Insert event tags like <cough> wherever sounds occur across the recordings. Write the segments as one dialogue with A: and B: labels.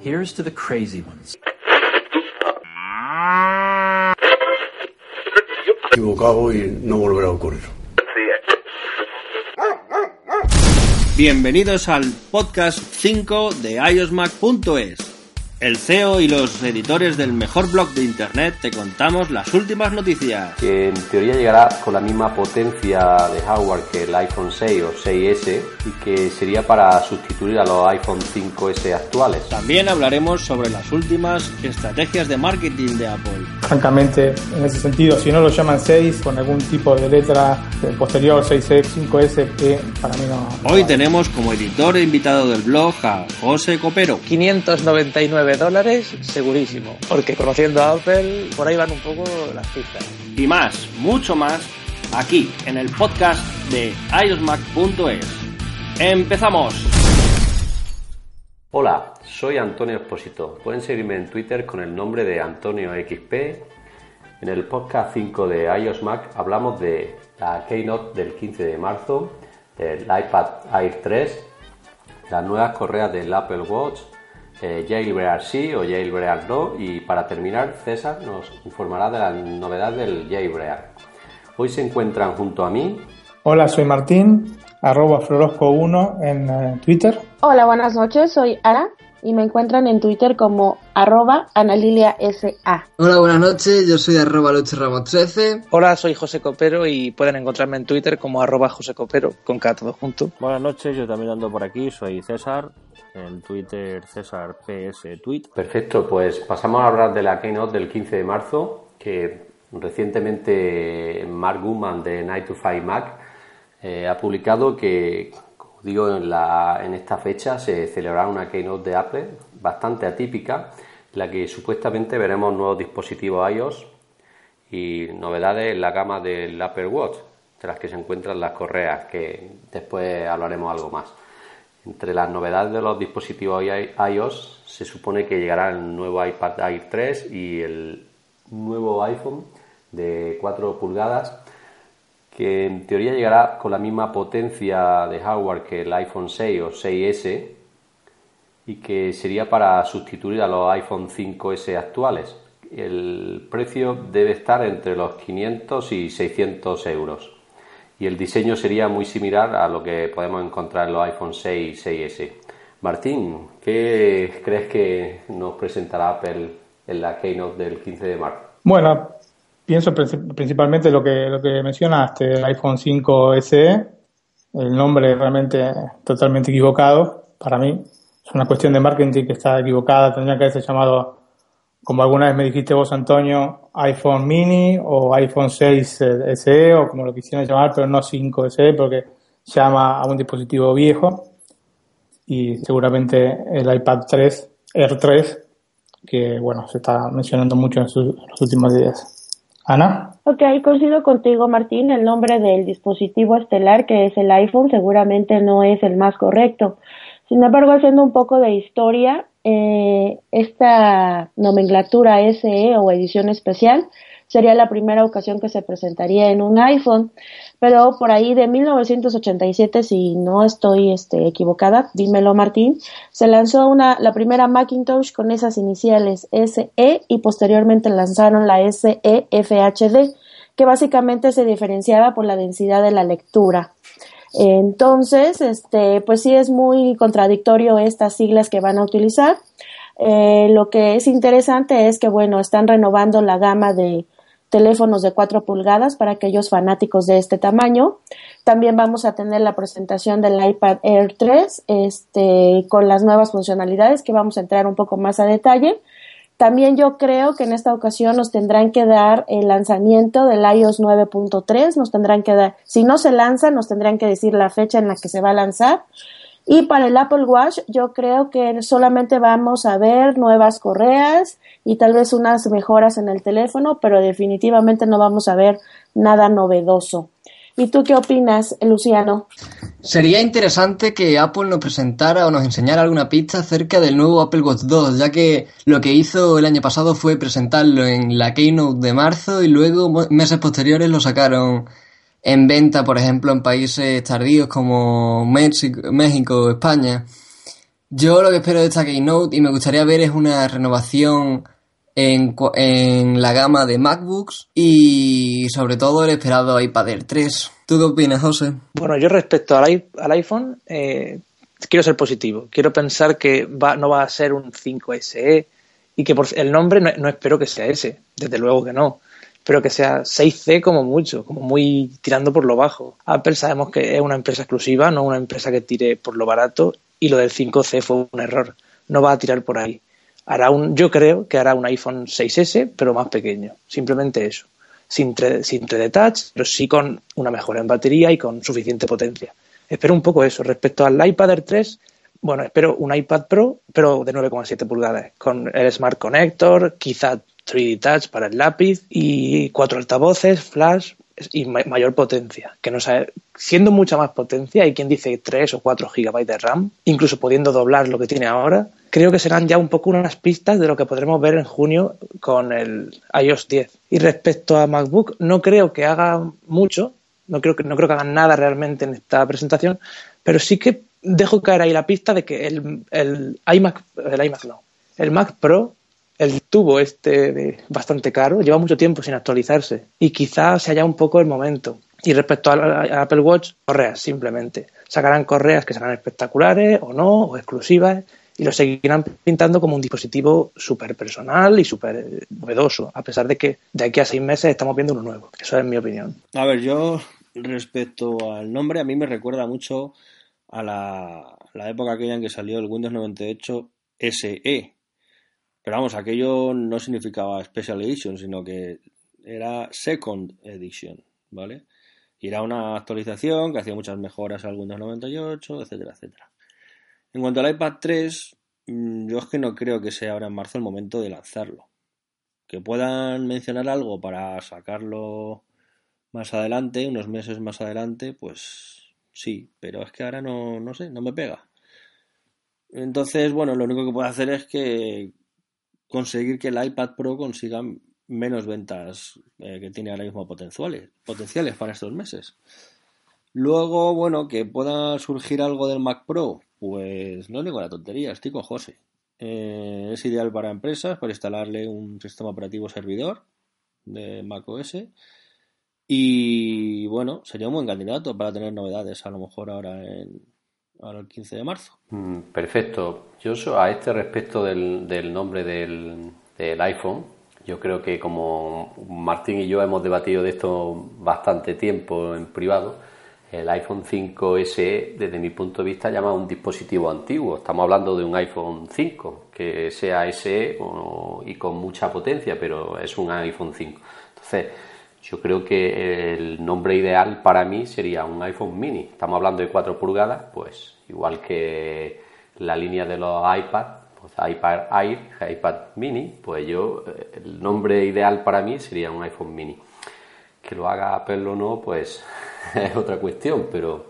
A: Here's to the crazy ones.
B: equivocado y no volverá a ocurrir.
C: Bienvenidos al podcast 5 de iosmac.es. El CEO y los editores del mejor blog de internet te contamos las últimas noticias.
D: Que en teoría llegará con la misma potencia de hardware que el iPhone 6 o 6S y que sería para sustituir a los iPhone 5S actuales.
C: También hablaremos sobre las últimas estrategias de marketing de Apple.
E: Francamente, en ese sentido, si no lo llaman 6 con algún tipo de letra posterior 6S, 5S, que para mí no.
C: Hoy tenemos como editor e invitado del blog a José Copero.
F: 599 dólares segurísimo, porque conociendo a Apple por ahí van un poco las pistas.
C: Y más, mucho más, aquí en el podcast de iosmac.es. ¡Empezamos!
D: Hola, soy Antonio Espósito. Pueden seguirme en Twitter con el nombre de Antonio XP. En el podcast 5 de iOS Mac hablamos de la Keynote del 15 de marzo, del iPad Air 3, las nuevas correas del Apple Watch, eh, Jailbreak sí o Jailbreak no y para terminar César nos informará de la novedad del Jailbreak. Hoy se encuentran junto a mí.
E: Hola, soy Martín, arroba florosco1 en eh, Twitter.
G: Hola, buenas noches, soy Ara y me encuentran en Twitter como arroba analiliasa.
H: Hola, buenas noches, yo soy arroba Ramos 13
F: Hola, soy José Copero y pueden encontrarme en Twitter como arroba José Copero, con K todo junto.
I: Buenas noches, yo también ando por aquí, soy César, en Twitter César PS Tweet.
D: Perfecto, pues pasamos a hablar de la Keynote del 15 de marzo, que recientemente Mark Gurman de Night to Five Mac eh, ha publicado que digo, en, la, en esta fecha se celebrará una keynote de Apple bastante atípica, en la que supuestamente veremos nuevos dispositivos iOS y novedades en la gama del Apple Watch, de las que se encuentran las correas, que después hablaremos algo más. Entre las novedades de los dispositivos iOS se supone que llegará el nuevo iPad Air 3 y el nuevo iPhone de 4 pulgadas que en teoría llegará con la misma potencia de hardware que el iPhone 6 o 6S y que sería para sustituir a los iPhone 5S actuales. El precio debe estar entre los 500 y 600 euros y el diseño sería muy similar a lo que podemos encontrar en los iPhone 6 y 6S. Martín, ¿qué crees que nos presentará Apple en la keynote del 15 de marzo?
E: Bueno, pienso principalmente lo que, lo que mencionaste, el iPhone 5 SE, el nombre realmente totalmente equivocado para mí. Es una cuestión de marketing que está equivocada, tendría que haberse llamado, como alguna vez me dijiste vos, Antonio, iPhone mini o iPhone 6 SE o como lo quisieran llamar, pero no 5 SE porque llama a un dispositivo viejo y seguramente el iPad 3, R3, que bueno, se está mencionando mucho en, en los últimos días. Ana.
G: Ok, coincido contigo, Martín. El nombre del dispositivo estelar, que es el iPhone, seguramente no es el más correcto. Sin embargo, haciendo un poco de historia, eh, esta nomenclatura SE o edición especial sería la primera ocasión que se presentaría en un iPhone, pero por ahí de 1987, si no estoy este, equivocada, dímelo Martín, se lanzó una, la primera Macintosh con esas iniciales SE y posteriormente lanzaron la SE FHD, que básicamente se diferenciaba por la densidad de la lectura. Entonces, este, pues sí es muy contradictorio estas siglas que van a utilizar. Eh, lo que es interesante es que, bueno, están renovando la gama de, teléfonos de 4 pulgadas para aquellos fanáticos de este tamaño. También vamos a tener la presentación del iPad Air 3 este, con las nuevas funcionalidades que vamos a entrar un poco más a detalle. También yo creo que en esta ocasión nos tendrán que dar el lanzamiento del iOS 9.3, nos tendrán que dar, si no se lanza, nos tendrán que decir la fecha en la que se va a lanzar Y para el Apple Watch yo creo que solamente vamos a ver nuevas correas y tal vez unas mejoras en el teléfono, pero definitivamente no vamos a ver nada novedoso. ¿Y tú qué opinas, Luciano?
H: Sería interesante que Apple nos presentara o nos enseñara alguna pista acerca del nuevo Apple Watch 2, ya que lo que hizo el año pasado fue presentarlo en la Keynote de marzo y luego meses posteriores lo sacaron en venta, por ejemplo, en países tardíos como México, México España. Yo lo que espero de esta Keynote y me gustaría ver es una renovación en, la gama de MacBooks y sobre todo el esperado iPad Air 3. ¿Tú qué opinas, José?
F: Bueno, yo respecto al, iPhone, eh, quiero ser positivo. Quiero pensar que va, no va a ser un 5SE y que por el nombre no, espero que sea ese, desde luego que no. Pero que sea 6C como mucho, como muy tirando por lo bajo. Apple sabemos que es una empresa exclusiva, no una empresa que tire por lo barato y lo del 5C fue un error. No va a tirar por ahí hará un, yo creo que hará un iPhone 6S, pero más pequeño. Simplemente eso. Sin 3D Touch, pero sí con una mejora en batería y con suficiente potencia. Espero un poco eso. Respecto al iPad Air 3, bueno, espero un iPad Pro, pero de 9,7 pulgadas, con el Smart Connector, quizá 3D Touch para el lápiz y cuatro altavoces, flash y mayor potencia. Que no sabe, siendo mucha más potencia, hay quien dice 3 o 4 GB de RAM, incluso pudiendo doblar lo que tiene ahora, creo que serán ya un poco unas pistas de lo que podremos ver en junio con el iOS 10. Y respecto a MacBook, no creo que haga mucho, no creo que, no creo que hagan nada realmente en esta presentación, pero sí que dejo caer ahí la pista de que el, el iMac, el iMac no, el Mac Pro, el tubo este bastante caro, lleva mucho tiempo sin actualizarse y quizás sea ya un poco el momento. Y respecto al Apple Watch, correas simplemente. Sacarán correas que serán espectaculares o no, o exclusivas, y lo seguirán pintando como un dispositivo súper personal y súper novedoso, a pesar de que de aquí a seis meses estamos viendo uno nuevo. Eso es mi opinión.
C: A ver, yo respecto al nombre, a mí me recuerda mucho a la, época aquella en que salió el Windows 98 SE. Pero vamos, aquello no significaba Special Edition, sino que era Second Edition, ¿vale? Y era una actualización que hacía muchas mejoras al Windows 98, etcétera, etcétera. En cuanto al iPad 3, mm, yo es que no creo que sea ahora en marzo el momento de lanzarlo. Que puedan mencionar algo para sacarlo más adelante, unos meses más adelante, pues sí, pero es que ahora no, no sé, no me pega. Entonces, bueno, lo único que puedo hacer es que conseguir que el iPad Pro consiga menos ventas eh, que tiene ahora mismo potenciales, potenciales para estos meses. Luego, bueno, que pueda surgir algo del Mac Pro, pues no digo la tontería, estoy José. Eh, es ideal para empresas, para instalarle un sistema operativo servidor de Mac OS. Y bueno, sería un buen candidato para tener novedades, a lo mejor ahora en ahora el 15 de marzo.
D: Mm, perfecto. Yo a este respecto del, del nombre del, del iPhone, yo creo que como Martín y yo hemos debatido de esto bastante tiempo en privado, el iPhone 5 SE, desde mi punto de vista, llama un dispositivo antiguo. Estamos hablando de un iPhone 5, que sea SE y con mucha potencia, pero es un iPhone 5. Entonces, yo creo que el nombre ideal para mí sería un iPhone mini. Estamos hablando de 4 pulgadas, pues igual que la línea de los iPad, pues iPad Air, iPad mini, pues yo, el nombre ideal para mí sería un iPhone mini. Que lo haga Apple o no, pues <laughs> es otra cuestión, pero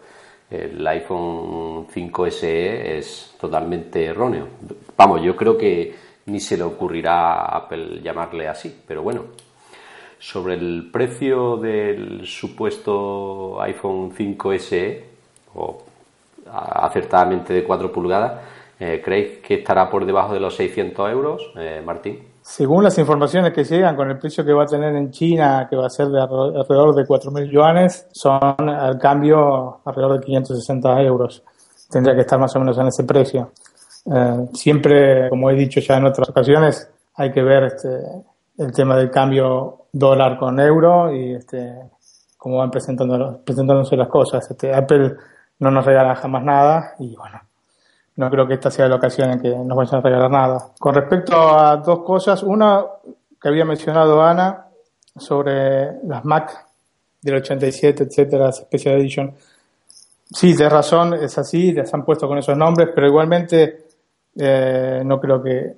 D: el iPhone 5 SE es totalmente erróneo. Vamos, yo creo que ni se le ocurrirá a Apple llamarle así, pero bueno. Sobre el precio del supuesto iPhone 5 SE, o acertadamente de 4 pulgadas, eh, ¿creéis que estará por debajo de los 600 euros, eh, Martín?
E: Según las informaciones que llegan con el precio que va a tener en China, que va a ser de alrededor de 4.000 yuanes, son al cambio alrededor de 560 euros. Tendría que estar más o menos en ese precio. Eh, siempre, como he dicho ya en otras ocasiones, hay que ver este, el tema del cambio dólar con euro y este, cómo van presentando, presentándose las cosas. Este, Apple no nos regala jamás nada y bueno, no creo que esta sea la ocasión en que nos vayan a regalar nada. Con respecto a dos cosas, una que había mencionado Ana sobre las Mac del 87, etcétera, Special Edition. sí, tienes razón, es así, les han puesto con esos nombres, pero igualmente eh, no creo que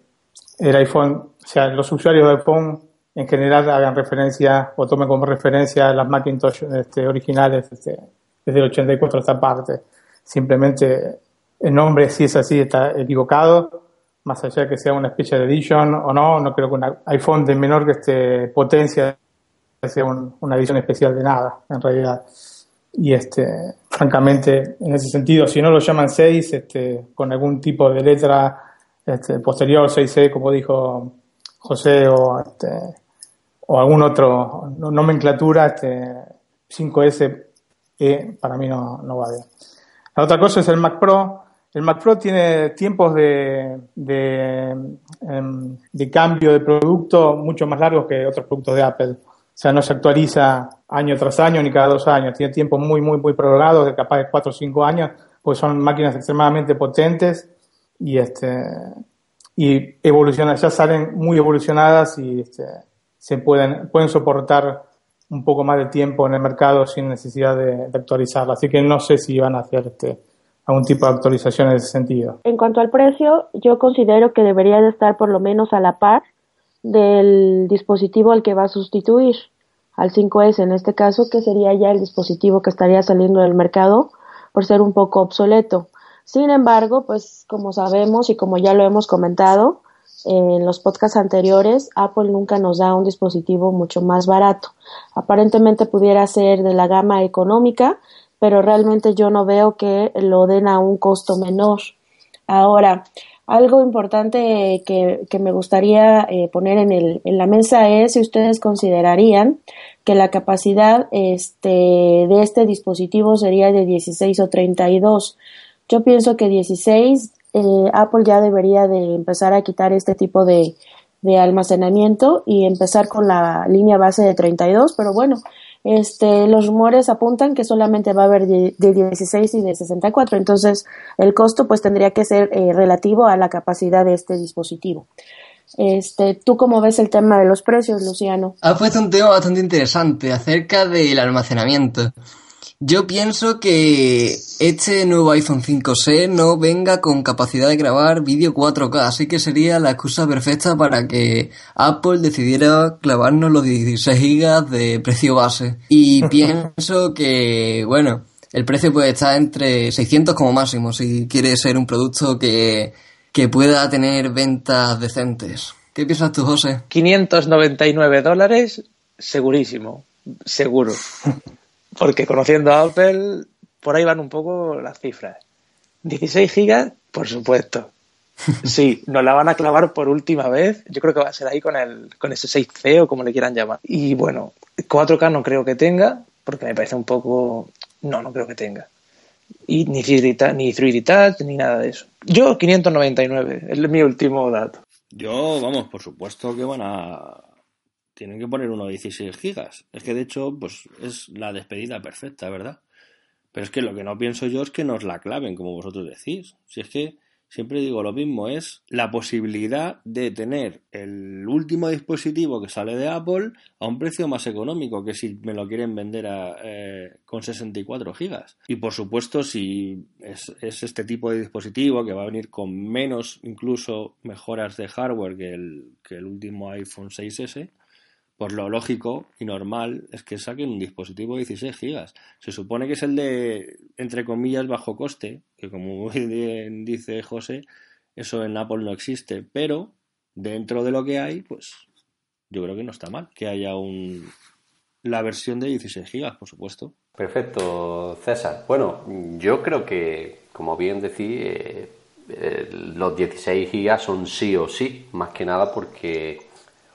E: el iPhone, o sea, los usuarios de iPhone en general hagan referencia o tomen como referencia las Macintosh este, originales este, desde el 84 esta parte. Simplemente el nombre, si es así, está equivocado. Más allá de que sea una Special Edition o no, no creo que un iPhone de menor que este potencia sea una edición especial de nada, en realidad. Y este, francamente, en ese sentido, si no lo llaman 6, este, con algún tipo de letra este, posterior, 6C, como dijo José, o, este, o algún otro nomenclatura, este, 5S, e, para mí no, no va. La otra cosa es el Mac Pro. El Mac Pro tiene tiempos de, de, em, de, cambio de producto mucho más largos que otros productos de Apple. O sea, no se actualiza año tras año ni cada dos años. Tiene tiempos muy, muy, muy prolongados, de capaz de cuatro o cinco años, pues son máquinas extremadamente potentes y este y evolucionan, ya salen muy evolucionadas y este, se pueden, pueden soportar un poco más de tiempo en el mercado sin necesidad de, de actualizarla. Así que no sé si van a hacer este, algún tipo de actualización en ese sentido.
G: En cuanto al precio, yo considero que debería de estar por lo menos a la par del dispositivo al que va a sustituir al 5S en este caso, que sería ya el dispositivo que estaría saliendo del mercado por ser un poco obsoleto. Sin embargo, pues como sabemos y como ya lo hemos comentado en los podcasts anteriores, Apple nunca nos da un dispositivo mucho más barato. Aparentemente pudiera ser de la gama económica, pero realmente yo no veo que lo den a un costo menor. Ahora, algo importante que, me gustaría eh, poner en, el, en la mesa es si ustedes considerarían que la capacidad este, de este dispositivo sería de 16 o 32. Yo pienso que 16, eh, Apple ya debería de empezar a quitar este tipo de, de almacenamiento y empezar con la línea base de 32, pero bueno, este, los rumores apuntan que solamente va a haber de, 16 y de 64, entonces el costo pues tendría que ser eh, relativo a la capacidad de este dispositivo. Este, ¿Tú cómo ves el tema de los precios, Luciano?
H: Ha puesto un tema bastante interesante acerca del almacenamiento. Yo pienso que este nuevo iPhone 5C no venga con capacidad de grabar vídeo 4K, así que sería la excusa perfecta para que Apple decidiera clavarnos los 16 GB de precio base. Y <laughs> pienso que, bueno, el precio puede estar entre 600 como máximo si quiere ser un producto que, que pueda tener ventas decentes. ¿Qué piensas tú, José?
F: 599 dólares, segurísimo, seguro. <laughs> Porque conociendo a Apple, por ahí van un poco las cifras. 16 gigas, por supuesto. <laughs> Sí, nos la van a clavar por última vez. Yo creo que va a ser ahí con el con ese 6C o como le quieran llamar. Y bueno, 4K no creo que tenga, porque me parece un poco. No, no creo que tenga. Y ni 3D, ni 3D Touch, ni nada de eso. Yo, 599, es mi último dato.
C: Yo, vamos, por supuesto que van a tienen que poner uno de 16 gigas. Es que de hecho, pues es la despedida perfecta, ¿verdad? Pero es que lo que no pienso yo es que nos la claven, como vosotros decís. Si es que siempre digo lo mismo, es la posibilidad de tener el último dispositivo que sale de Apple a un precio más económico que si me lo quieren vender a, eh, con 64 gigas. Y por supuesto, si es, es, este tipo de dispositivo que va a venir con menos, incluso mejoras de hardware que el, que el último iPhone 6S, pues lo lógico y normal es que saquen un dispositivo de 16 gigas. Se supone que es el de, entre comillas, bajo coste, que como muy bien dice José, eso en Apple no existe, pero dentro de lo que hay, pues yo creo que no está mal que haya un, la versión de 16 gigas, por supuesto.
D: Perfecto, César. Bueno, yo creo que, como bien decís, eh, eh, los 16 gigas son sí o sí, más que nada porque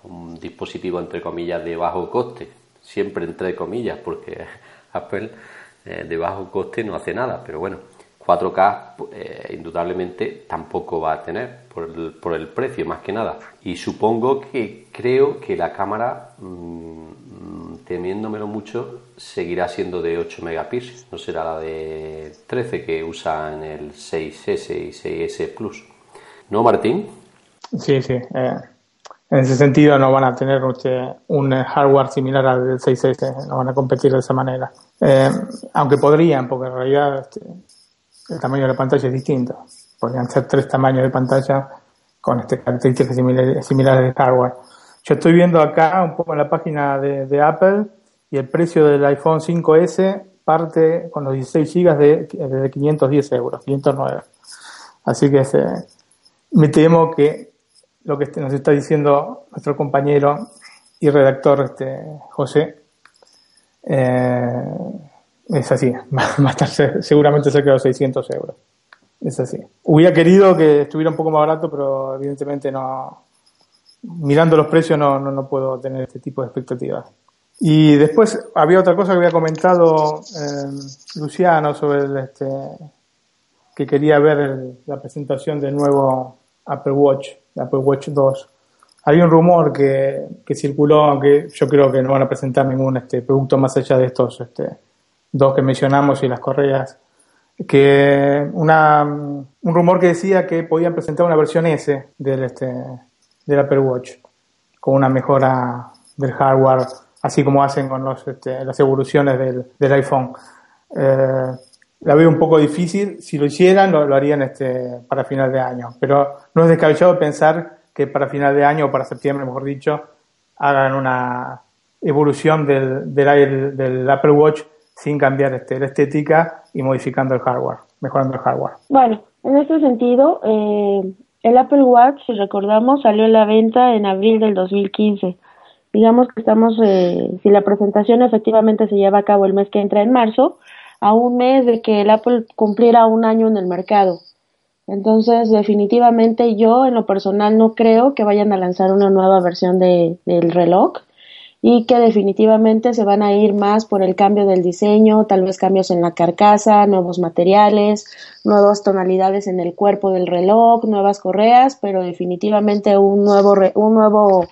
D: un dispositivo entre comillas de bajo coste, siempre entre comillas, porque <laughs> Apple eh, de bajo coste no hace nada, pero bueno, 4K eh, indudablemente tampoco va a tener por el, por el, precio más que nada. Y supongo que creo que la cámara, mmm, temiéndomelo mucho, seguirá siendo de 8 megapíxeles, no será la de 13 que usa en el 6S y 6S Plus. ¿No, Martín?
E: Sí, sí. Eh, en ese sentido no van a tener un hardware similar al del 6S, no van a competir de esa manera. Eh, aunque podrían, porque en realidad este, el tamaño de la pantalla es distinto. Podrían ser tres tamaños de pantalla con este, características similares, de hardware. Yo estoy viendo acá un poco en la página de, Apple y el precio del iPhone 5S parte con los 16 GB de, de 510 euros, 509. Así que este, me temo que lo que nos está diciendo nuestro compañero y redactor este, José eh, es así, <laughs> va a estar seguramente cerca de los 600 euros. Es así. Hubiera querido que estuviera un poco más barato, pero evidentemente no. Mirando los precios no, no, no puedo tener este tipo de expectativas. Y después había otra cosa que había comentado eh, Luciano sobre el, este, que quería ver la presentación del nuevo Apple Watch, Apple Watch 2. Había un rumor que, que circuló, aunque yo creo que no van a presentar ningún este, producto más allá de estos este, dos que mencionamos y las correas, que una, un rumor que decía que podían presentar una versión S del, este, Apple Watch, con una mejora del hardware, así como hacen con los, este, las evoluciones del, del iPhone. Eh, la veo un poco difícil. Si lo hicieran, lo, harían este, para final de año. Pero no es descabellado pensar que para final de año, o para septiembre, mejor dicho, hagan una evolución del, del, del Apple Watch sin cambiar este, la estética y modificando el hardware, mejorando el hardware.
G: Bueno, en este sentido, eh, el Apple Watch, si recordamos, salió a la venta en abril del 2015. Digamos que estamos, eh, si la presentación efectivamente se lleva a cabo el mes que entra en marzo, a un mes de que el Apple cumpliera un año en el mercado. Entonces, definitivamente yo en lo personal no creo que vayan a lanzar una nueva versión de, del reloj y que definitivamente se van a ir más por el cambio del diseño, tal vez cambios en la carcasa, nuevos materiales, nuevas tonalidades en el cuerpo del reloj, nuevas correas, pero definitivamente un nuevo, un nuevo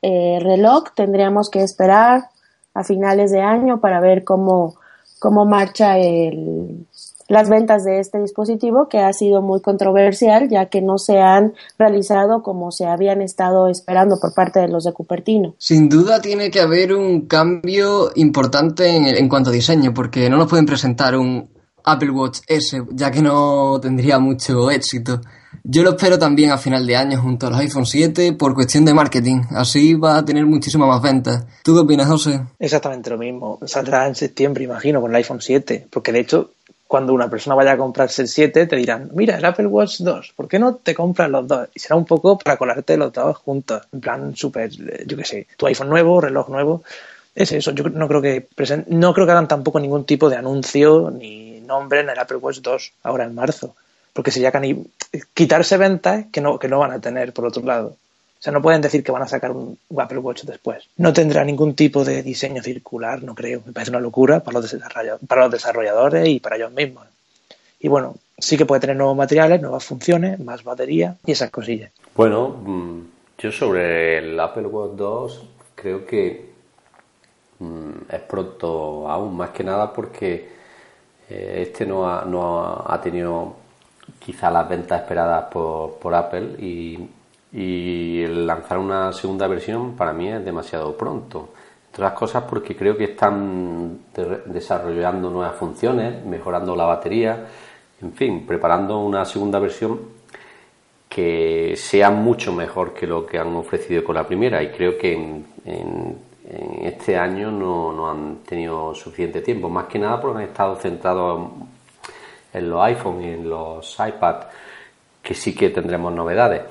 G: eh, reloj tendríamos que esperar a finales de año para ver cómo, cómo marcha el, las ventas de este dispositivo que ha sido muy controversial ya que no se han realizado como se habían estado esperando por parte de los de Cupertino.
H: Sin duda tiene que haber un cambio importante en, en cuanto a diseño porque no nos pueden presentar un Apple Watch S ya que no tendría mucho éxito. Yo lo espero también a final de año junto al iPhone 7 por cuestión de marketing. Así va a tener muchísimas más ventas. ¿Tú qué opinas, José?
F: Exactamente lo mismo. Saldrá en septiembre, imagino, con el iPhone 7. Porque de hecho, cuando una persona vaya a comprarse el 7, te dirán, mira, el Apple Watch 2, ¿por qué no te compras los dos? Y será un poco para colarte los dos juntos. En plan, súper, yo qué sé, tu iPhone nuevo, reloj nuevo. Es eso, yo no creo que no creo que hagan tampoco ningún tipo de anuncio ni nombre en el Apple Watch 2 ahora en marzo porque sería cani quitarse ventas que no, que no van a tener por otro lado. O sea, no pueden decir que van a sacar un Apple Watch después. No tendrá ningún tipo de diseño circular, no creo. Me parece una locura para los, para los desarrolladores y para ellos mismos. Y bueno, sí que puede tener nuevos materiales, nuevas funciones, más batería y esas cosillas.
D: Bueno, mm, yo sobre el Apple Watch 2 creo que mm, es pronto aún, más que nada porque eh, este no ha, no ha tenido quizá las ventas esperadas por, por Apple y, y lanzar una segunda versión para mí es demasiado pronto. Entre otras cosas porque creo que están desarrollando nuevas funciones, mejorando la batería, en fin, preparando una segunda versión que sea mucho mejor que lo que han ofrecido con la primera y creo que en, este año no, no, han tenido suficiente tiempo, más que nada porque han estado centrados en los iPhone y en los iPad, que sí que tendremos novedades.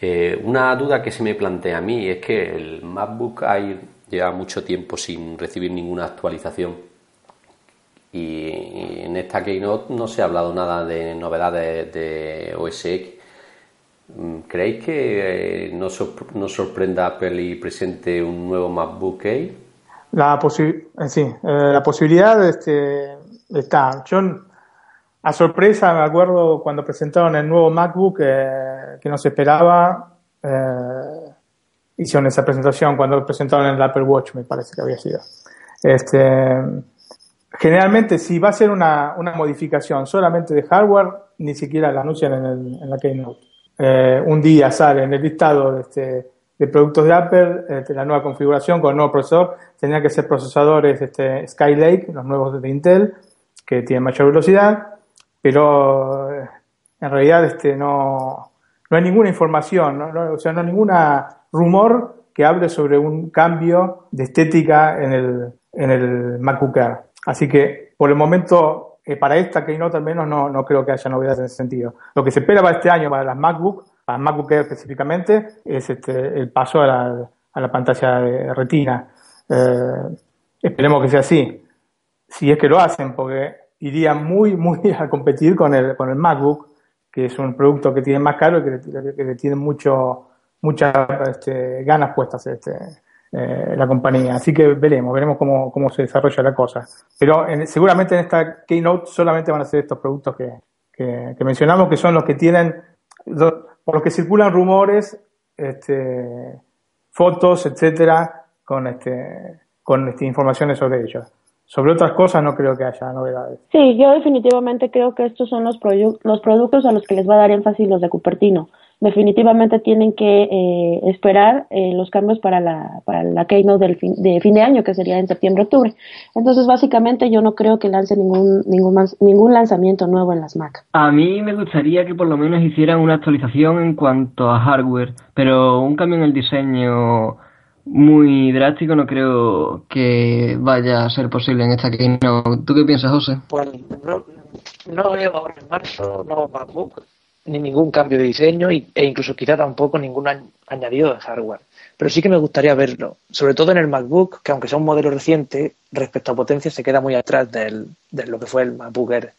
D: Eh, una duda que se me plantea a mí es que el MacBook Air lleva mucho tiempo sin recibir ninguna actualización y en esta Keynote no se ha hablado nada de novedades de OS X. ¿Creéis que eh, no, no sorprenda Apple y presente un nuevo MacBook Air?
E: La, posi eh, sí, la posibilidad este, está. Yo a sorpresa, me acuerdo cuando presentaron el nuevo MacBook eh, que no se esperaba, eh, hicieron esa presentación cuando presentaron el Apple Watch, me parece que había sido. Este, generalmente, si va a ser una, una modificación solamente de hardware, ni siquiera la anuncian en, el, en la Keynote. Eh, un día sale en el listado este, de productos de Apple, este, la nueva configuración con el nuevo procesador, tenían que ser procesadores este, Skylake, los nuevos de Intel, que tienen mayor velocidad, pero eh, en realidad este, no, no hay ninguna información, o sea, no hay ningún rumor que hable sobre un cambio de estética en el, en el MacBook Air. Así que por el momento, eh, para esta Keynote al menos, no, no creo que haya novedades en ese sentido. Lo que se espera para este año para las MacBook, para MacBook Air específicamente, es este, el paso a la, a la pantalla de retina. Eh, esperemos que sea así. Si es que lo hacen, porque iría muy, muy <laughs> a competir con el, con el MacBook, que es un producto que tiene más caro y que le, tiene mucho, muchas este, ganas puestas este, eh, la compañía. Así que veremos, veremos cómo, cómo se desarrolla la cosa. Pero seguramente en esta Keynote solamente van a ser estos productos que, que, mencionamos, que son los que tienen, por los que circulan rumores, este, fotos, etcétera, con este, con este, informaciones sobre ellos. Sobre otras cosas no creo que haya novedades.
G: Sí, yo definitivamente creo que estos son los, los productos a los que les va a dar énfasis los de Cupertino. Definitivamente tienen que eh, esperar eh, los cambios para la, para la Keynote del fin, de fin de año, que sería en septiembre-octubre. Entonces, básicamente, yo no creo que lance ningún, ningún, ningún lanzamiento nuevo en las Mac.
H: A mí me gustaría que por lo menos hicieran una actualización en cuanto a hardware, pero un cambio en el diseño muy drástico no creo que vaya a ser posible en esta keynote. ¿Tú qué piensas, José?
F: Pues no, no veo ahora en marzo no MacBook ni ningún cambio de diseño e incluso quizá tampoco ningún añadido de hardware. Pero sí que me gustaría verlo, sobre todo en el MacBook, que aunque sea un modelo reciente, respecto a potencia se queda muy atrás de lo que fue el MacBook Air.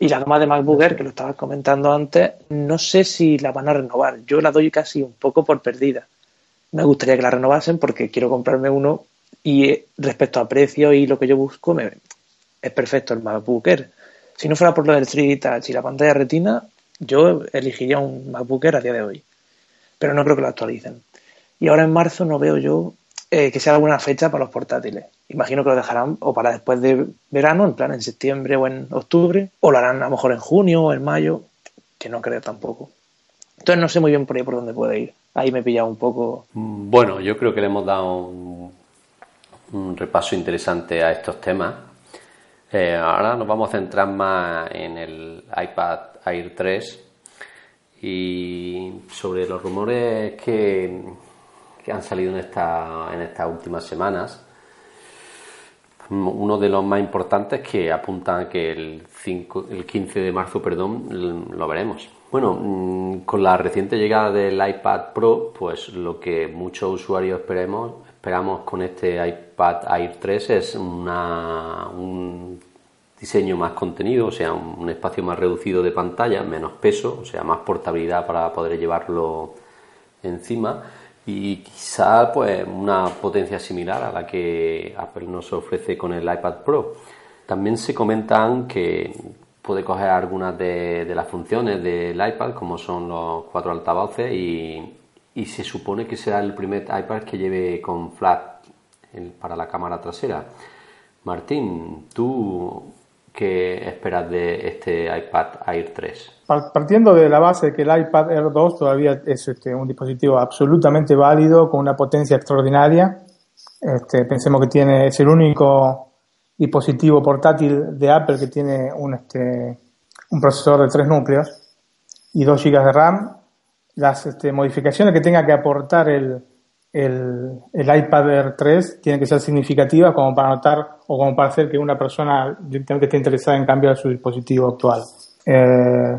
F: Y la gama de MacBook Air, que lo estabas comentando antes, no sé si la van a renovar. Yo la doy casi un poco por perdida me gustaría que la renovasen porque quiero comprarme uno y eh, respecto a precio y lo que yo busco me, es perfecto el MacBook Air. Si no fuera por lo del 3D Touch y la pantalla retina, yo elegiría un MacBook Air a día de hoy. Pero no creo que lo actualicen. Y ahora en marzo no veo yo eh, que sea alguna fecha para los portátiles. Imagino que lo dejarán o para después de verano, en plan en septiembre o en octubre, o lo harán a lo mejor en junio o en mayo, que no creo tampoco. Entonces no sé muy bien por ahí por dónde puede ir ahí me he pillado un poco.
D: Bueno, yo creo que le hemos dado un, repaso interesante a estos temas. Eh, ahora nos vamos a centrar más en el iPad Air 3 y sobre los rumores que, que han salido en, esta, en estas últimas semanas. Uno de los más importantes que apuntan que el, 5, el 15 de marzo perdón, lo veremos. Bueno, mm, con la reciente llegada del iPad Pro, pues lo que muchos usuarios esperemos, esperamos con este iPad Air 3 es un diseño más contenido, o sea, un, espacio más reducido de pantalla, menos peso, o sea, más portabilidad para poder llevarlo encima y quizá pues una potencia similar a la que Apple nos ofrece con el iPad Pro. También se comentan que puede coger algunas de, las funciones del iPad, como son los cuatro altavoces, y, se supone que será el primer iPad que lleve con flat para la cámara trasera. Martín, ¿tú qué esperas de este iPad Air 3?
E: Partiendo de la base que el iPad Air 2 todavía es este, un dispositivo absolutamente válido, con una potencia extraordinaria, este, pensemos que tiene, es el único dispositivo portátil de Apple que tiene un, este, un procesador de tres núcleos y 2 GB de RAM, las este, modificaciones que tenga que aportar el, el, el, iPad Air 3 tienen que ser significativas como para notar o como para hacer que una persona directamente esté interesada en cambiar su dispositivo actual. Eh,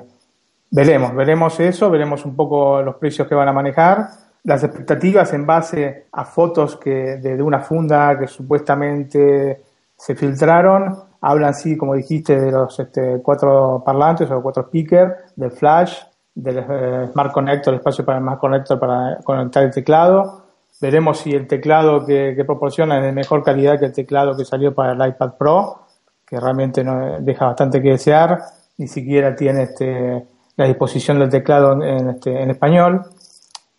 E: veremos, veremos eso, veremos un poco los precios que van a manejar, las expectativas en base a fotos que de, de una funda que supuestamente se filtraron, hablan, sí, como dijiste, de los este, cuatro parlantes o cuatro speakers, del flash, del eh, Smart Connector, el espacio para el Smart Connector para conectar el teclado. Veremos si el teclado que, proporciona es de mejor calidad que el teclado que salió para el iPad Pro, que realmente no, deja bastante que desear, ni siquiera tiene este, la disposición del teclado en, este, en español.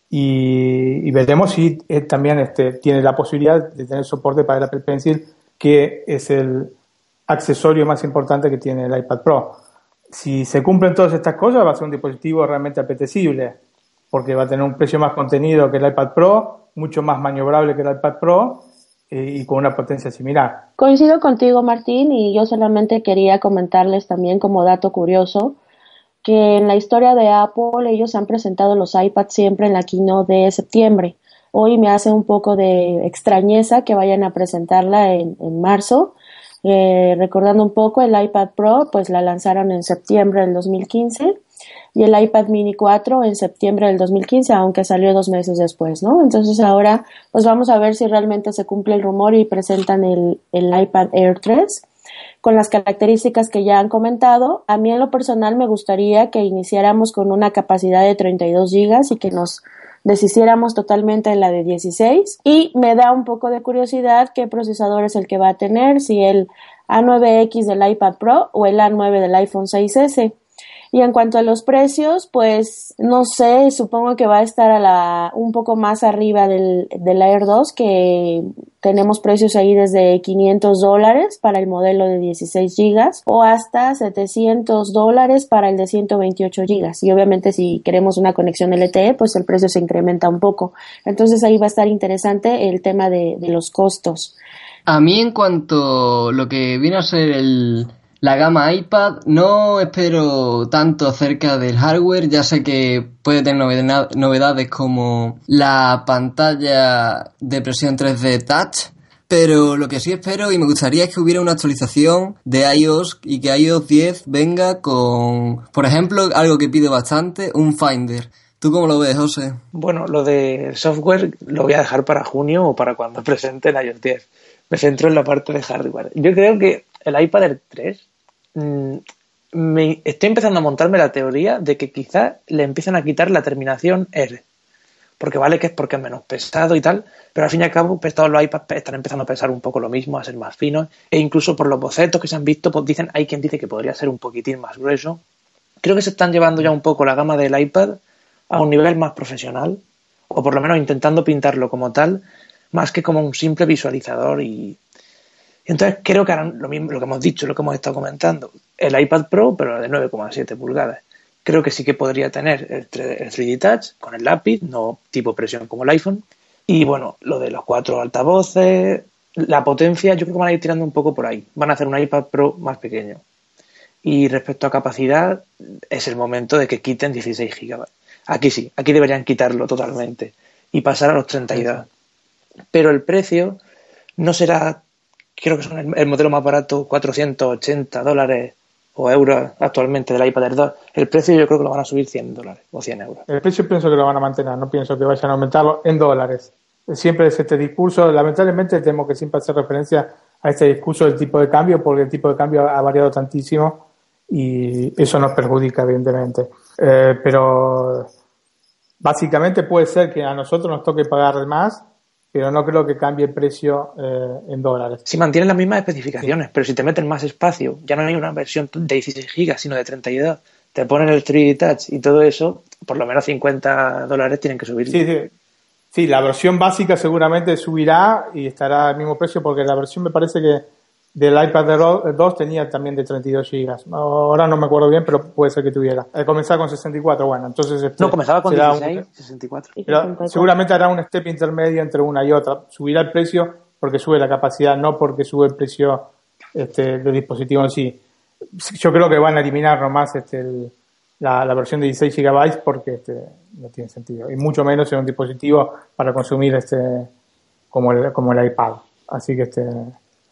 E: Y, veremos si también este, tiene la posibilidad de tener soporte para el Apple Pencil que es el accesorio más importante que tiene el iPad Pro. Si se cumplen todas estas cosas, va a ser un dispositivo realmente apetecible. porque va a tener un precio más contenido que el iPad Pro, mucho más maniobrable que el iPad Pro eh, y con una potencia similar.
G: Coincido contigo, Martín, y yo solamente quería comentarles también como dato curioso que en la historia de Apple ellos han presentado los iPads siempre en la keynote de septiembre. Hoy me hace un poco de extrañeza que vayan a presentarla en, en marzo. Eh, recordando un poco, el iPad Pro pues la lanzaron en septiembre del 2015 y el iPad mini 4 en septiembre del 2015, aunque salió dos meses después, ¿no? Entonces ahora pues vamos a ver si realmente se cumple el rumor y presentan el, el iPad Air 3 con las características que ya han comentado. A mí en lo personal me gustaría que iniciáramos con una capacidad de 32 gigas y que nos deshiciéramos totalmente en la de 16 y me da un poco de curiosidad qué procesador es el que va a tener, si el A9X del iPad Pro o el A9 del iPhone 6S. Y en cuanto a los precios, pues no sé, supongo que va a estar a la, un poco más arriba del, del Air 2, que tenemos precios ahí desde 500 dólares para el modelo de 16 gigas o hasta 700 dólares para el de 128 gigas. Y obviamente si queremos una conexión LTE, pues el precio se incrementa un poco. Entonces ahí va a estar interesante el tema de, de los costos.
H: A mí en cuanto lo que viene a ser el, la gama iPad no espero tanto acerca del hardware, ya sé que puede tener novedades como la pantalla de presión 3D Touch, pero lo que sí espero y me gustaría es que hubiera una actualización de iOS y que iOS 10 venga con, por ejemplo, algo que pido bastante, un Finder. ¿Tú cómo lo ves, José?
F: Bueno, lo de software lo voy a dejar para junio o para cuando <laughs> presente el iOS 10. Me centro en la parte de hardware. Yo creo que el iPad Air 3 Mm, estoy empezando a montarme la teoría de que quizás le empiezan a quitar la terminación R. Porque vale que es porque es menos pesado y tal, pero al fin y al cabo, pues todos los iPads están empezando a pesar un poco lo mismo, a ser más finos, e incluso por los bocetos que se han visto, pues dicen, hay quien dice que podría ser un poquitín más grueso. Creo que se están llevando ya un poco la gama del iPad a un nivel más profesional, o por lo menos intentando pintarlo como tal, más que como un simple visualizador y entonces creo que harán lo mismo, lo que hemos dicho, lo que hemos estado comentando. El iPad Pro, pero de 9,7 pulgadas. Creo que sí que podría tener el 3D Touch con el lápiz, no tipo presión como el iPhone. Y bueno, lo de los cuatro altavoces, la potencia, yo creo que van a ir tirando un poco por ahí. Van a hacer un iPad Pro más pequeño. Y respecto a capacidad, es el momento de que quiten 16 GB. Aquí sí, aquí deberían quitarlo totalmente y pasar a los 32. Pero el precio no será creo que son el, modelo más barato, 480 dólares o euros actualmente del iPad Air 2. El precio yo creo que lo van a subir 100 dólares o 100 euros.
E: El precio pienso que lo van a mantener, no pienso que vayan a aumentarlo en dólares. Siempre es este discurso, lamentablemente tenemos que siempre hacer referencia a este discurso del tipo de cambio, porque el tipo de cambio ha variado tantísimo y eso nos perjudica, evidentemente. Eh, pero básicamente puede ser que a nosotros nos toque pagar más pero no creo que cambie el precio eh, en dólares.
F: Si mantienen las mismas especificaciones, pero si te meten más espacio, ya no hay una versión de 16 gigas, sino de 32, te ponen el 3D Touch y todo eso, por lo menos 50 dólares tienen que subir.
E: Sí, sí. Sí, la versión básica seguramente subirá y estará al mismo precio porque la versión me parece que del iPad 2 tenía también de 32 GB. Ahora no me acuerdo bien, pero puede ser que tuviera. Eh, comenzaba con 64, bueno, entonces... Este,
F: no, comenzaba con 16, 64.
E: seguramente hará un step intermedio entre una y otra. Subirá el precio porque sube la capacidad, no porque sube el precio este, del dispositivo en sí. Yo creo que van a eliminar nomás este, la, la, versión de 16 GB porque este, no tiene sentido. Y mucho menos en un dispositivo para consumir este como el, como el iPad. Así que este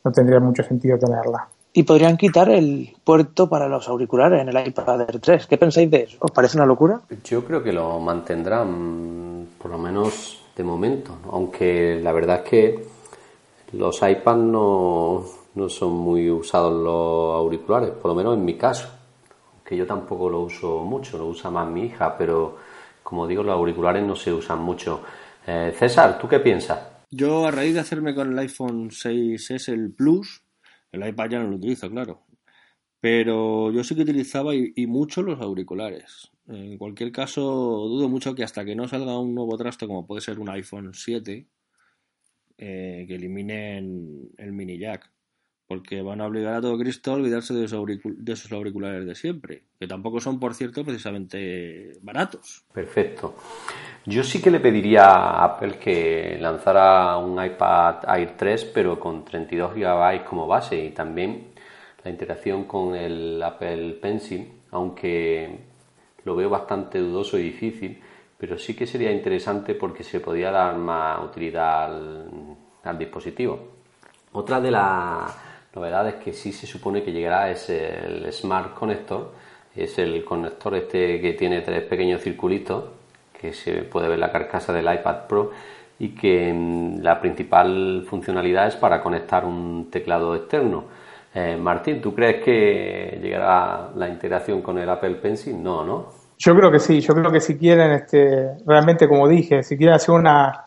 E: no tendría mucho sentido tenerla.
F: Y podrían quitar el puerto para los auriculares en el iPad Air 3. ¿Qué pensáis de eso? ¿Os parece una locura?
D: Yo creo que lo mantendrán, por lo menos de momento. Aunque la verdad es que los iPads no, no son muy usados los auriculares, por lo menos en mi caso. Que yo tampoco lo uso mucho, lo usa más mi hija, pero como digo, los auriculares no se usan mucho. Eh, César, ¿tú qué piensas?
C: Yo, a raíz de hacerme con el iPhone 6S el Plus, el iPad ya no lo utilizo, claro. Pero yo sí que utilizaba y, mucho los auriculares. En cualquier caso, dudo mucho que hasta que no salga un nuevo trasto, como puede ser un iPhone 7, eh, que eliminen el mini jack. Porque van a obligar a todo Cristo a olvidarse de de esos auriculares de siempre. Que tampoco son, por cierto, precisamente baratos.
D: Perfecto. Yo sí que le pediría a Apple que lanzara un iPad Air 3, pero con 32 GB como base y también la interacción con el Apple Pencil, aunque lo veo bastante dudoso y difícil, pero sí que sería interesante porque se podía dar más utilidad al, dispositivo. Otra de las novedades que sí se supone que llegará es el Smart Connector, es el conector este que tiene tres pequeños circulitos que se puede ver la carcasa del iPad Pro y que mm, la principal funcionalidad es para conectar un teclado externo. Eh, Martín, ¿tú crees que llegará la integración con el Apple Pencil? No, ¿no?
E: Yo creo que sí, yo creo que si quieren, este, realmente como dije, si quieren hacer una,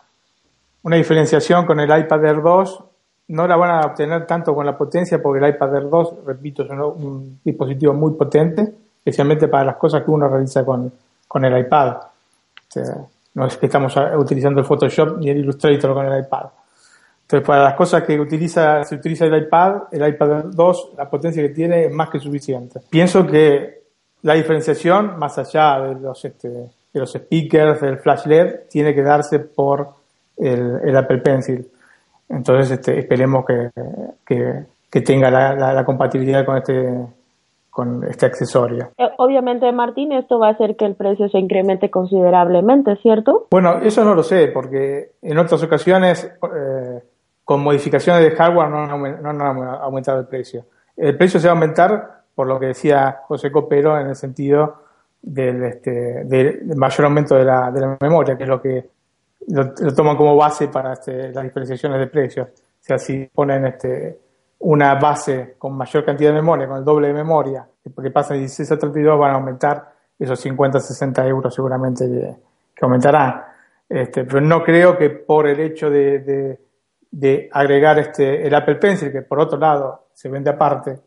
E: una diferenciación con el iPad Air 2, no la van a obtener tanto con la potencia porque el iPad Air 2, repito, es un dispositivo muy potente, especialmente para las cosas que uno realiza con, con el iPad. No es que estamos utilizando el Photoshop ni el Illustrator con el iPad. Entonces, para las cosas que utiliza, se utiliza el iPad, el iPad 2, la potencia que tiene es más que suficiente. Pienso que la diferenciación, más allá de los, este, de los speakers, del flash LED, tiene que darse por el, Apple Pencil. Entonces, este, esperemos que, que, tenga la, la compatibilidad con este, con este accesorio.
G: Eh, obviamente, Martín, esto va a hacer que el precio se incremente considerablemente, ¿cierto?
E: Bueno, eso no lo sé, porque en otras ocasiones, eh, con modificaciones de hardware, no han, aumentado el precio. El precio se va a aumentar por lo que decía José Copero en el sentido del, este, del mayor aumento de la, de la memoria, que es lo que lo, toman como base para este, las diferenciaciones de precios. O sea, si ponen este, una base con mayor cantidad de memoria, con el doble de memoria, porque pasa de 16 a 32 van a aumentar esos 50, 60 euros seguramente que, aumentarán. Este, pero no creo que por el hecho de, de, agregar este, el Apple Pencil, que por otro lado se vende aparte,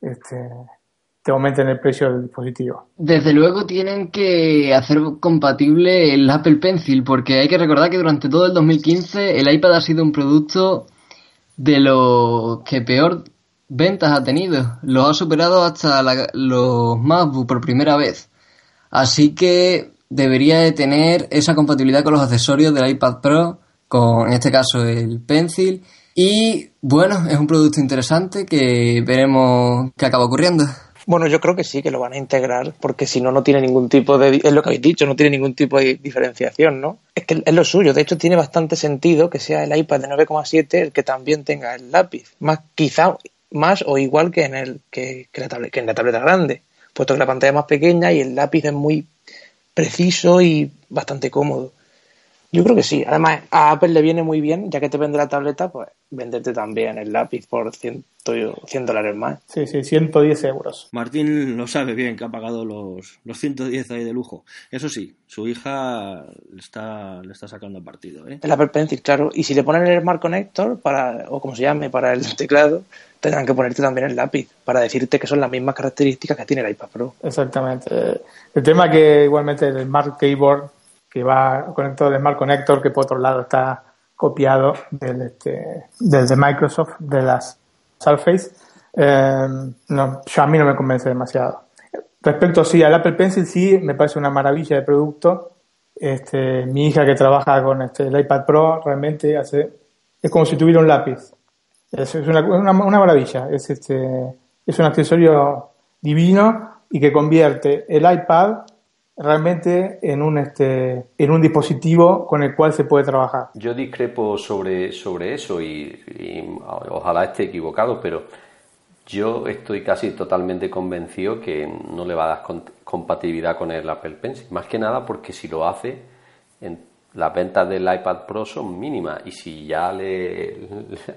E: este, te aumenten el precio del dispositivo.
H: Desde luego tienen que hacer compatible el Apple Pencil, porque hay que recordar que durante todo el 2015 el iPad ha sido un producto de lo que peor ventas ha tenido. Lo ha superado hasta los MacBook por primera vez. Así que debería de tener esa compatibilidad con los accesorios del iPad Pro, con en este caso el Pencil. Y bueno, es un producto interesante que veremos qué acaba ocurriendo.
F: Bueno, yo creo que sí, que lo van a integrar, porque si no, no tiene ningún tipo de. Es lo que habéis dicho, no tiene ningún tipo de diferenciación, ¿no? Es que es lo suyo. De hecho, tiene bastante sentido que sea el iPad de 9,7 el que también tenga el lápiz. Más, quizá más o igual que en, el, que, la tablet, que en la tableta grande, puesto que la pantalla es más pequeña y el lápiz es muy preciso y bastante cómodo. Yo creo que sí. Además, a Apple le viene muy bien, ya que te vende la tableta, pues venderte también el lápiz por 100, 100 dólares más.
E: Sí, sí, 110 euros.
C: Martín lo sabe bien, que ha pagado los, los 110 ahí de lujo. Eso sí, su hija le está, le está sacando partido. ¿eh?
F: El Apple Pencil, claro. Y si le ponen el Smart Connector, para, o como se llame, para el teclado, tendrán que ponerte también el lápiz, para decirte que son las mismas características que tiene el iPad Pro.
E: Exactamente. El tema que igualmente el Smart Keyboard que va conectado de Smart Connector, que por otro lado está copiado del, este, de Microsoft, de las Surface, eh, no, yo a mí no me convence demasiado. Respecto sí al Apple Pencil, sí, me parece una maravilla de producto. Este, mi hija que trabaja con este, el iPad Pro realmente hace, es como si tuviera un lápiz. Es, una, una, una, maravilla. Es, este, es un accesorio divino y que convierte el iPad realmente en un, este, en un dispositivo con el cual se puede trabajar.
D: Yo discrepo sobre, sobre eso y, ojalá esté equivocado, pero yo estoy casi totalmente convencido que no le va a dar compatibilidad con el Apple Pencil. Más que nada porque si lo hace, en, las ventas del iPad Pro son mínimas y si ya le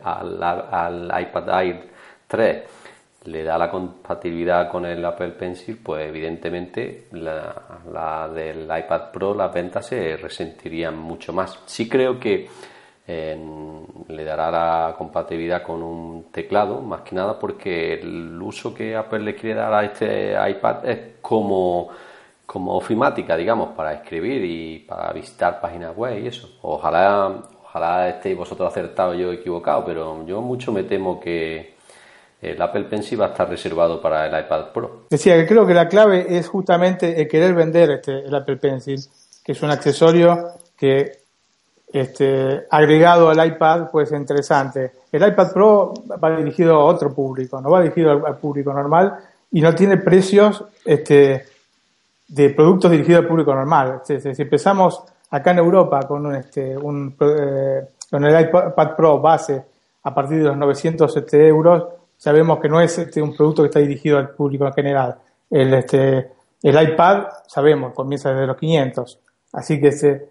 D: al, al iPad Air 3 le da la compatibilidad con el Apple Pencil, pues evidentemente la, del iPad Pro las ventas se resentirían mucho más. Sí creo que le dará la compatibilidad con un teclado, más que nada porque el uso que Apple le quiere dar a este iPad es como, como ofimática, digamos, para escribir y para visitar páginas web y eso. Ojalá, ojalá estéis vosotros acertados yo equivocado, pero yo mucho me temo que el Apple Pencil va a estar reservado para el iPad Pro.
E: Decía que creo que la clave es justamente el querer vender este, el Apple Pencil, que es un accesorio que este, agregado al iPad puede ser interesante. El iPad Pro va dirigido a otro público, no va dirigido al, público normal y no tiene precios este, de productos dirigidos al público normal. Si, empezamos acá en Europa con un, este, un eh, con el iPad Pro base a partir de los 907 euros, sabemos que no es este, un producto que está dirigido al público en general. El, este, el iPad, sabemos, comienza desde los 500. Así que este,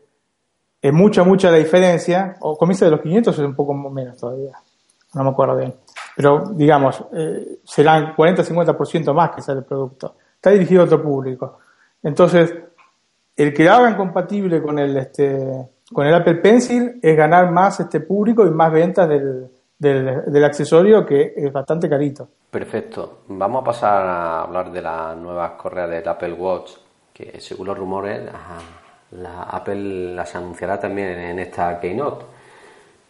E: es mucha, mucha la diferencia. O comienza de los 500 es un poco menos todavía. No me acuerdo bien. Pero, digamos, eh, serán 40-50% más que sale el producto. Está dirigido a otro público. Entonces, el que hagan compatible con el, este, con el Apple Pencil es ganar más este público y más ventas del, del, accesorio que es bastante carito.
D: Perfecto. Vamos a pasar a hablar de las nuevas correas del Apple Watch, que según los rumores la Apple las anunciará también en esta Keynote.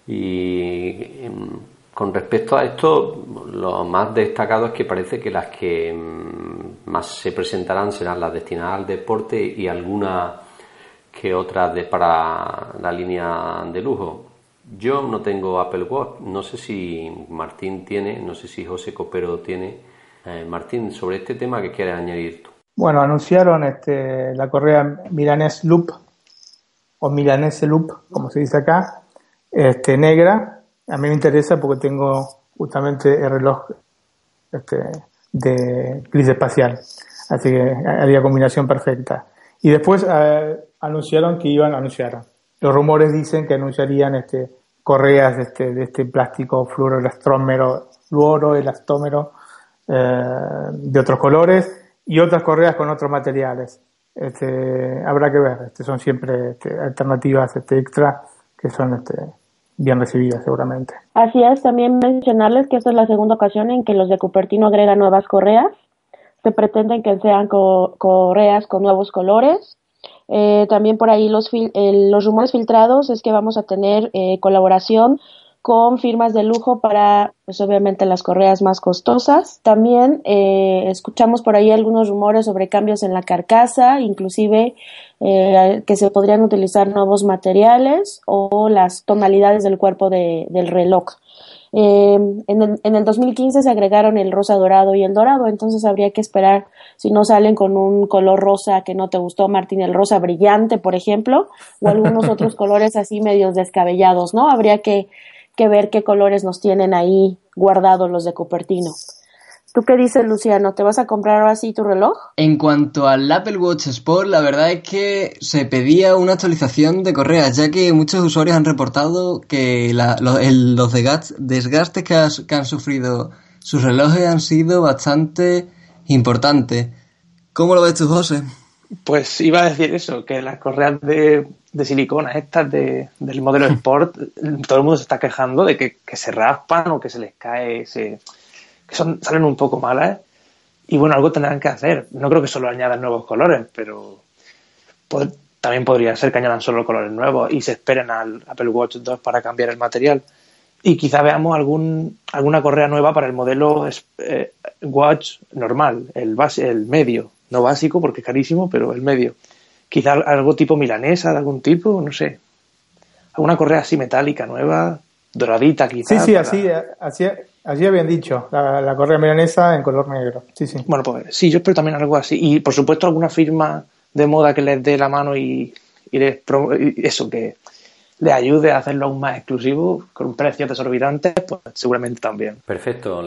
D: Y em, con respecto a esto, lo más destacado es que parece que las que em, más se presentarán serán las destinadas al deporte y algunas que otras de, para la línea de lujo. Yo no tengo Apple Watch, no sé si Martín tiene, no sé si José Copero tiene. Eh, Martín, sobre este tema, ¿qué quieres añadir tú?
E: Bueno, anunciaron este, la correa Milanese Loop, o Milanese Loop, como se dice acá, este, negra. A mí me interesa porque tengo justamente el reloj este, de gris espacial, así que haría combinación perfecta. Y después eh, anunciaron que iban, anunciaron. Los rumores dicen que anunciarían este, correas de este, de este plástico fluoroelastómero, fluoroelastómero eh, de otros colores y otras correas con otros materiales. Este, habrá que ver, este, son siempre este, alternativas este, extra que son este, bien recibidas seguramente.
G: Así es, también mencionarles que esta es la segunda ocasión en que los de Cupertino agregan nuevas correas. Se pretenden que sean correas con nuevos colores. Eh, también por ahí los, los rumores filtrados es que vamos a tener eh, colaboración con firmas de lujo para, pues obviamente, las correas más costosas. También eh, escuchamos por ahí algunos rumores sobre cambios en la carcasa, inclusive eh, que se podrían utilizar nuevos materiales o las tonalidades del cuerpo del reloj. Eh, en, el, en el 2015 se agregaron el rosa dorado y el dorado, entonces habría que esperar si no salen con un color rosa que no te gustó, Martín, el rosa brillante, por ejemplo, o algunos <laughs> otros colores así medios descabellados, ¿no? Habría que que ver qué colores nos tienen ahí guardados los de Cupertino. ¿Tú qué dices, Luciano? ¿Te vas a comprar ahora sí tu reloj?
H: En cuanto al Apple Watch Sport, la verdad es que se pedía una actualización de correas, ya que muchos usuarios han reportado que los desgastes que, que han sufrido sus relojes han sido bastante importantes. ¿Cómo lo ves tú, José?
F: Pues iba a decir eso, que las correas de, de silicona estas de, del modelo <laughs> Sport, todo el mundo se está quejando de que, se raspan o que se les cae, se, que son, salen un poco malas. Y bueno, algo tendrán que hacer. No creo que solo añadan nuevos colores, pero también podría ser que añadan solo colores nuevos y se esperen al Apple Watch 2 para cambiar el material. Y quizá veamos algún, alguna correa nueva para el modelo eh, Watch normal, el, base, el medio, no básico porque es carísimo, pero el medio. Quizá algo tipo milanesa de algún tipo, no sé. Alguna correa así metálica nueva, doradita quizá.
E: Sí, sí, así, así, así habían dicho, la, correa milanesa en color negro. Sí, sí.
F: Bueno, pues sí, yo espero también algo así. Y por supuesto alguna firma de moda que les dé la mano y, y les eso, que le ayude a hacerlo aún más exclusivo con precios desorbitantes, pues seguramente también.
D: Perfecto.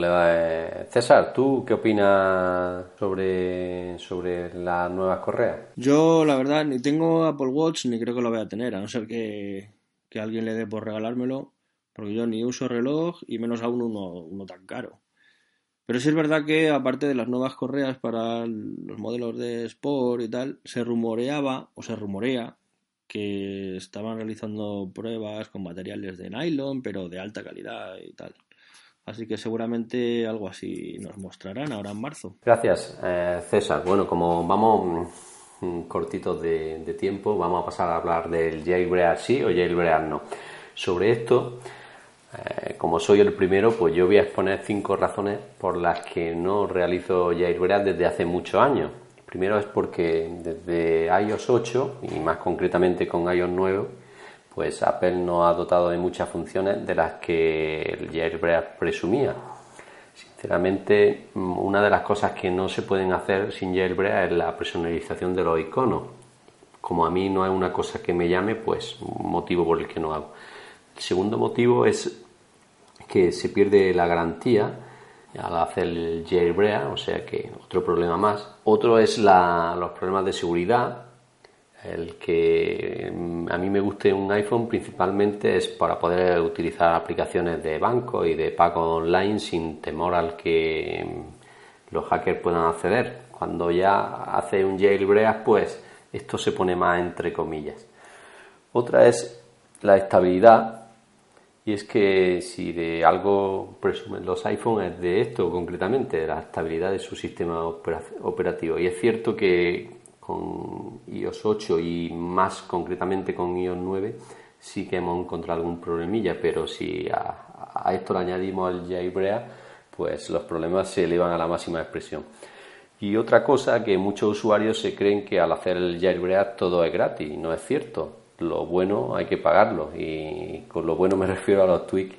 D: César, ¿tú qué opinas sobre, sobre las nuevas correas?
C: Yo, la verdad, ni tengo Apple Watch ni creo que lo voy a tener, a no ser que, que alguien le dé por regalármelo, porque yo ni uso reloj y menos aún uno, uno tan caro. Pero sí es verdad que, aparte de las nuevas correas para los modelos de Sport y tal, se rumoreaba o se rumorea que estaban realizando pruebas con materiales de nylon, pero de alta calidad y tal. Así que seguramente algo así nos mostrarán ahora en marzo.
D: Gracias, eh, César. Bueno, como vamos mm, cortitos de, tiempo, vamos a pasar a hablar del jailbreak sí o jailbreak no. Sobre esto, eh, como soy el primero, pues yo voy a exponer cinco razones por las que no realizo jailbreak desde hace muchos años Primero es porque desde iOS 8 y más concretamente con iOS 9, pues Apple no ha dotado de muchas funciones de las que el jailbreak presumía. Sinceramente, una de las cosas que no se pueden hacer sin jailbreak es la personalización de los iconos. Como a mí no es una cosa que me llame, pues motivo por el que no hago. El segundo motivo es que se pierde la garantía al hacer el jailbreak, o sea que otro problema más. Otro es los problemas de seguridad. El que mm, a mí me guste un iPhone principalmente es para poder utilizar aplicaciones de banco y de pago online sin temor al que mm, los hackers puedan acceder. Cuando ya hace un jailbreak, pues esto se pone más entre comillas. Otra es la estabilidad y es que si de algo presumen los iPhones es de esto concretamente, de la estabilidad de su sistema operativo. Y es cierto que con iOS 8 y más concretamente con iOS 9 sí que hemos encontrado algún problemilla, pero si a, esto le añadimos el jailbreak, pues los problemas se elevan a la máxima expresión. Y otra cosa que muchos usuarios se creen que al hacer el jailbreak todo es gratis, no es cierto lo bueno hay que pagarlo y con lo bueno me <laughs> refiero a los tweaks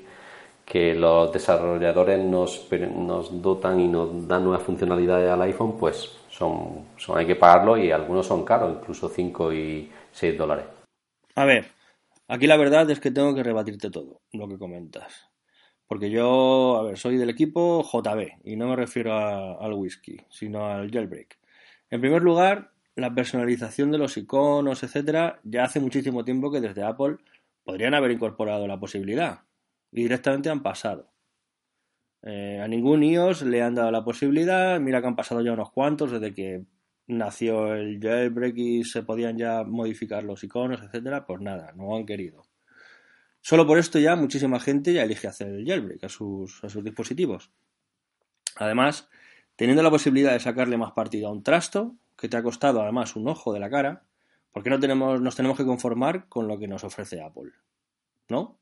D: que los desarrolladores nos, nos dotan y nos dan nuevas funcionalidades al iPhone, pues son, hay que pagarlo y algunos son caros, incluso 5 y 6 dólares.
C: A ver, aquí la verdad es que tengo que rebatirte todo lo que comentas. Porque yo, a ver, soy del equipo JB y no me refiero al whisky, sino al jailbreak. En primer lugar, la personalización de los iconos, etcétera, ya hace muchísimo tiempo que desde Apple podrían haber incorporado la posibilidad y directamente han pasado. Eh, a ningún iOS le han dado la posibilidad. Mira que han pasado ya unos cuantos desde que nació el jailbreak y se podían ya modificar los iconos, etcétera. Pues nada, no han querido. Solo por esto ya muchísima gente ya elige hacer el jailbreak a sus, a sus dispositivos. Además, teniendo la posibilidad de sacarle más partido a un trasto, que te ha costado además un ojo de la cara, ¿por qué no tenemos, nos tenemos que conformar con lo que nos ofrece Apple? ¿No?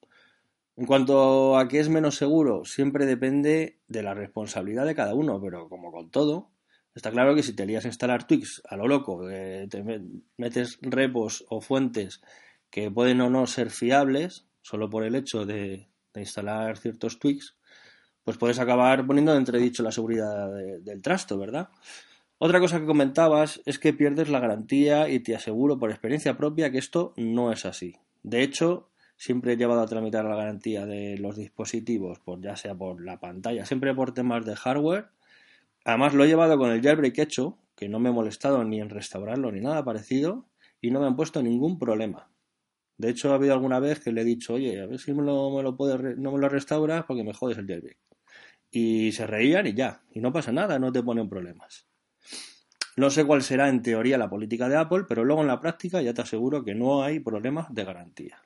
C: En cuanto a qué es menos seguro, siempre depende de la responsabilidad de cada uno, pero como con todo, está claro que si te lías a instalar tweaks a lo loco, te metes repos o fuentes que pueden o no ser fiables, solo por el hecho de, instalar ciertos tweaks, pues puedes acabar poniendo en entredicho la seguridad del trasto, ¿verdad? Otra cosa que comentabas es que pierdes la garantía y te aseguro por experiencia propia que esto no es así. De hecho, siempre he llevado a tramitar la garantía de los dispositivos, por, ya sea por la pantalla, siempre por temas de hardware. Además lo he llevado con el jailbreak hecho, que no me he molestado ni en restaurarlo ni nada parecido, y no me han puesto ningún problema. De hecho, ha habido alguna vez que le he dicho, oye, a ver si me lo, me lo no me lo restauras porque me jodes el jailbreak. Y se reían y ya, y no pasa nada, no te ponen problemas. No sé cuál será en teoría la política de Apple, pero luego en la práctica ya te aseguro que no hay problemas de garantía.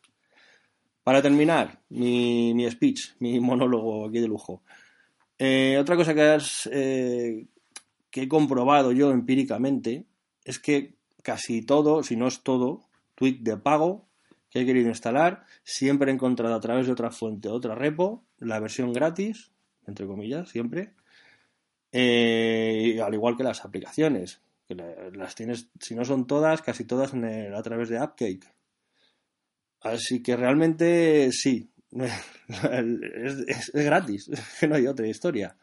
C: Para terminar, mi, speech, mi <laughs> monólogo aquí de lujo. Eh, otra cosa que, eh, que he comprobado yo empíricamente es que casi todo, si no es todo, tweet de pago que he querido instalar, siempre he encontrado a través de otra fuente, otra repo, la versión gratis, entre comillas, siempre, eh, al igual que las aplicaciones, que las tienes, si no son todas, casi todas a través de AppCake. Así que realmente sí, <laughs> es, gratis, <laughs> que no hay otra historia.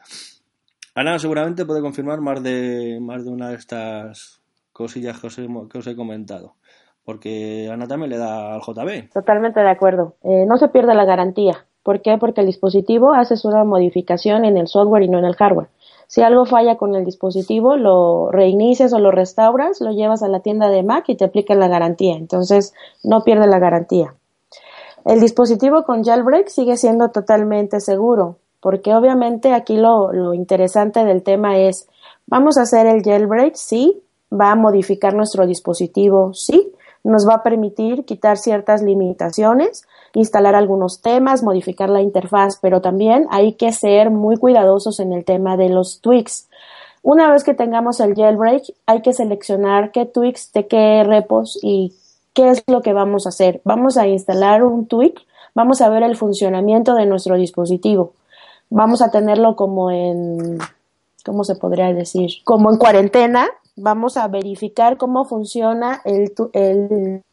C: Ana seguramente puede confirmar más de, más de una de estas cosillas que os he, que os he comentado porque Ana también le da al JB.
G: Totalmente de acuerdo. Eh, no se pierde la garantía. ¿Por qué? Porque el dispositivo hace una modificación en el software y no en el hardware. Si algo falla con el dispositivo, lo reinicias o lo restauras, lo llevas a la tienda de Mac y te aplican la garantía. Entonces, no pierde la garantía. El dispositivo con jailbreak sigue siendo totalmente seguro, porque obviamente aquí lo, lo interesante del tema es, vamos a hacer el jailbreak, sí, va a modificar nuestro dispositivo, sí, nos va a permitir quitar ciertas limitaciones, instalar algunos temas, modificar la interfaz, pero también hay que ser muy cuidadosos en el tema de los tweaks. Una vez que tengamos el jailbreak, hay que seleccionar qué tweaks, de qué repos y qué es lo que vamos a hacer. Vamos a instalar un tweak, vamos a ver el funcionamiento de nuestro dispositivo. Vamos a tenerlo como en, ¿cómo se podría decir? Como en cuarentena vamos a verificar cómo funciona el, el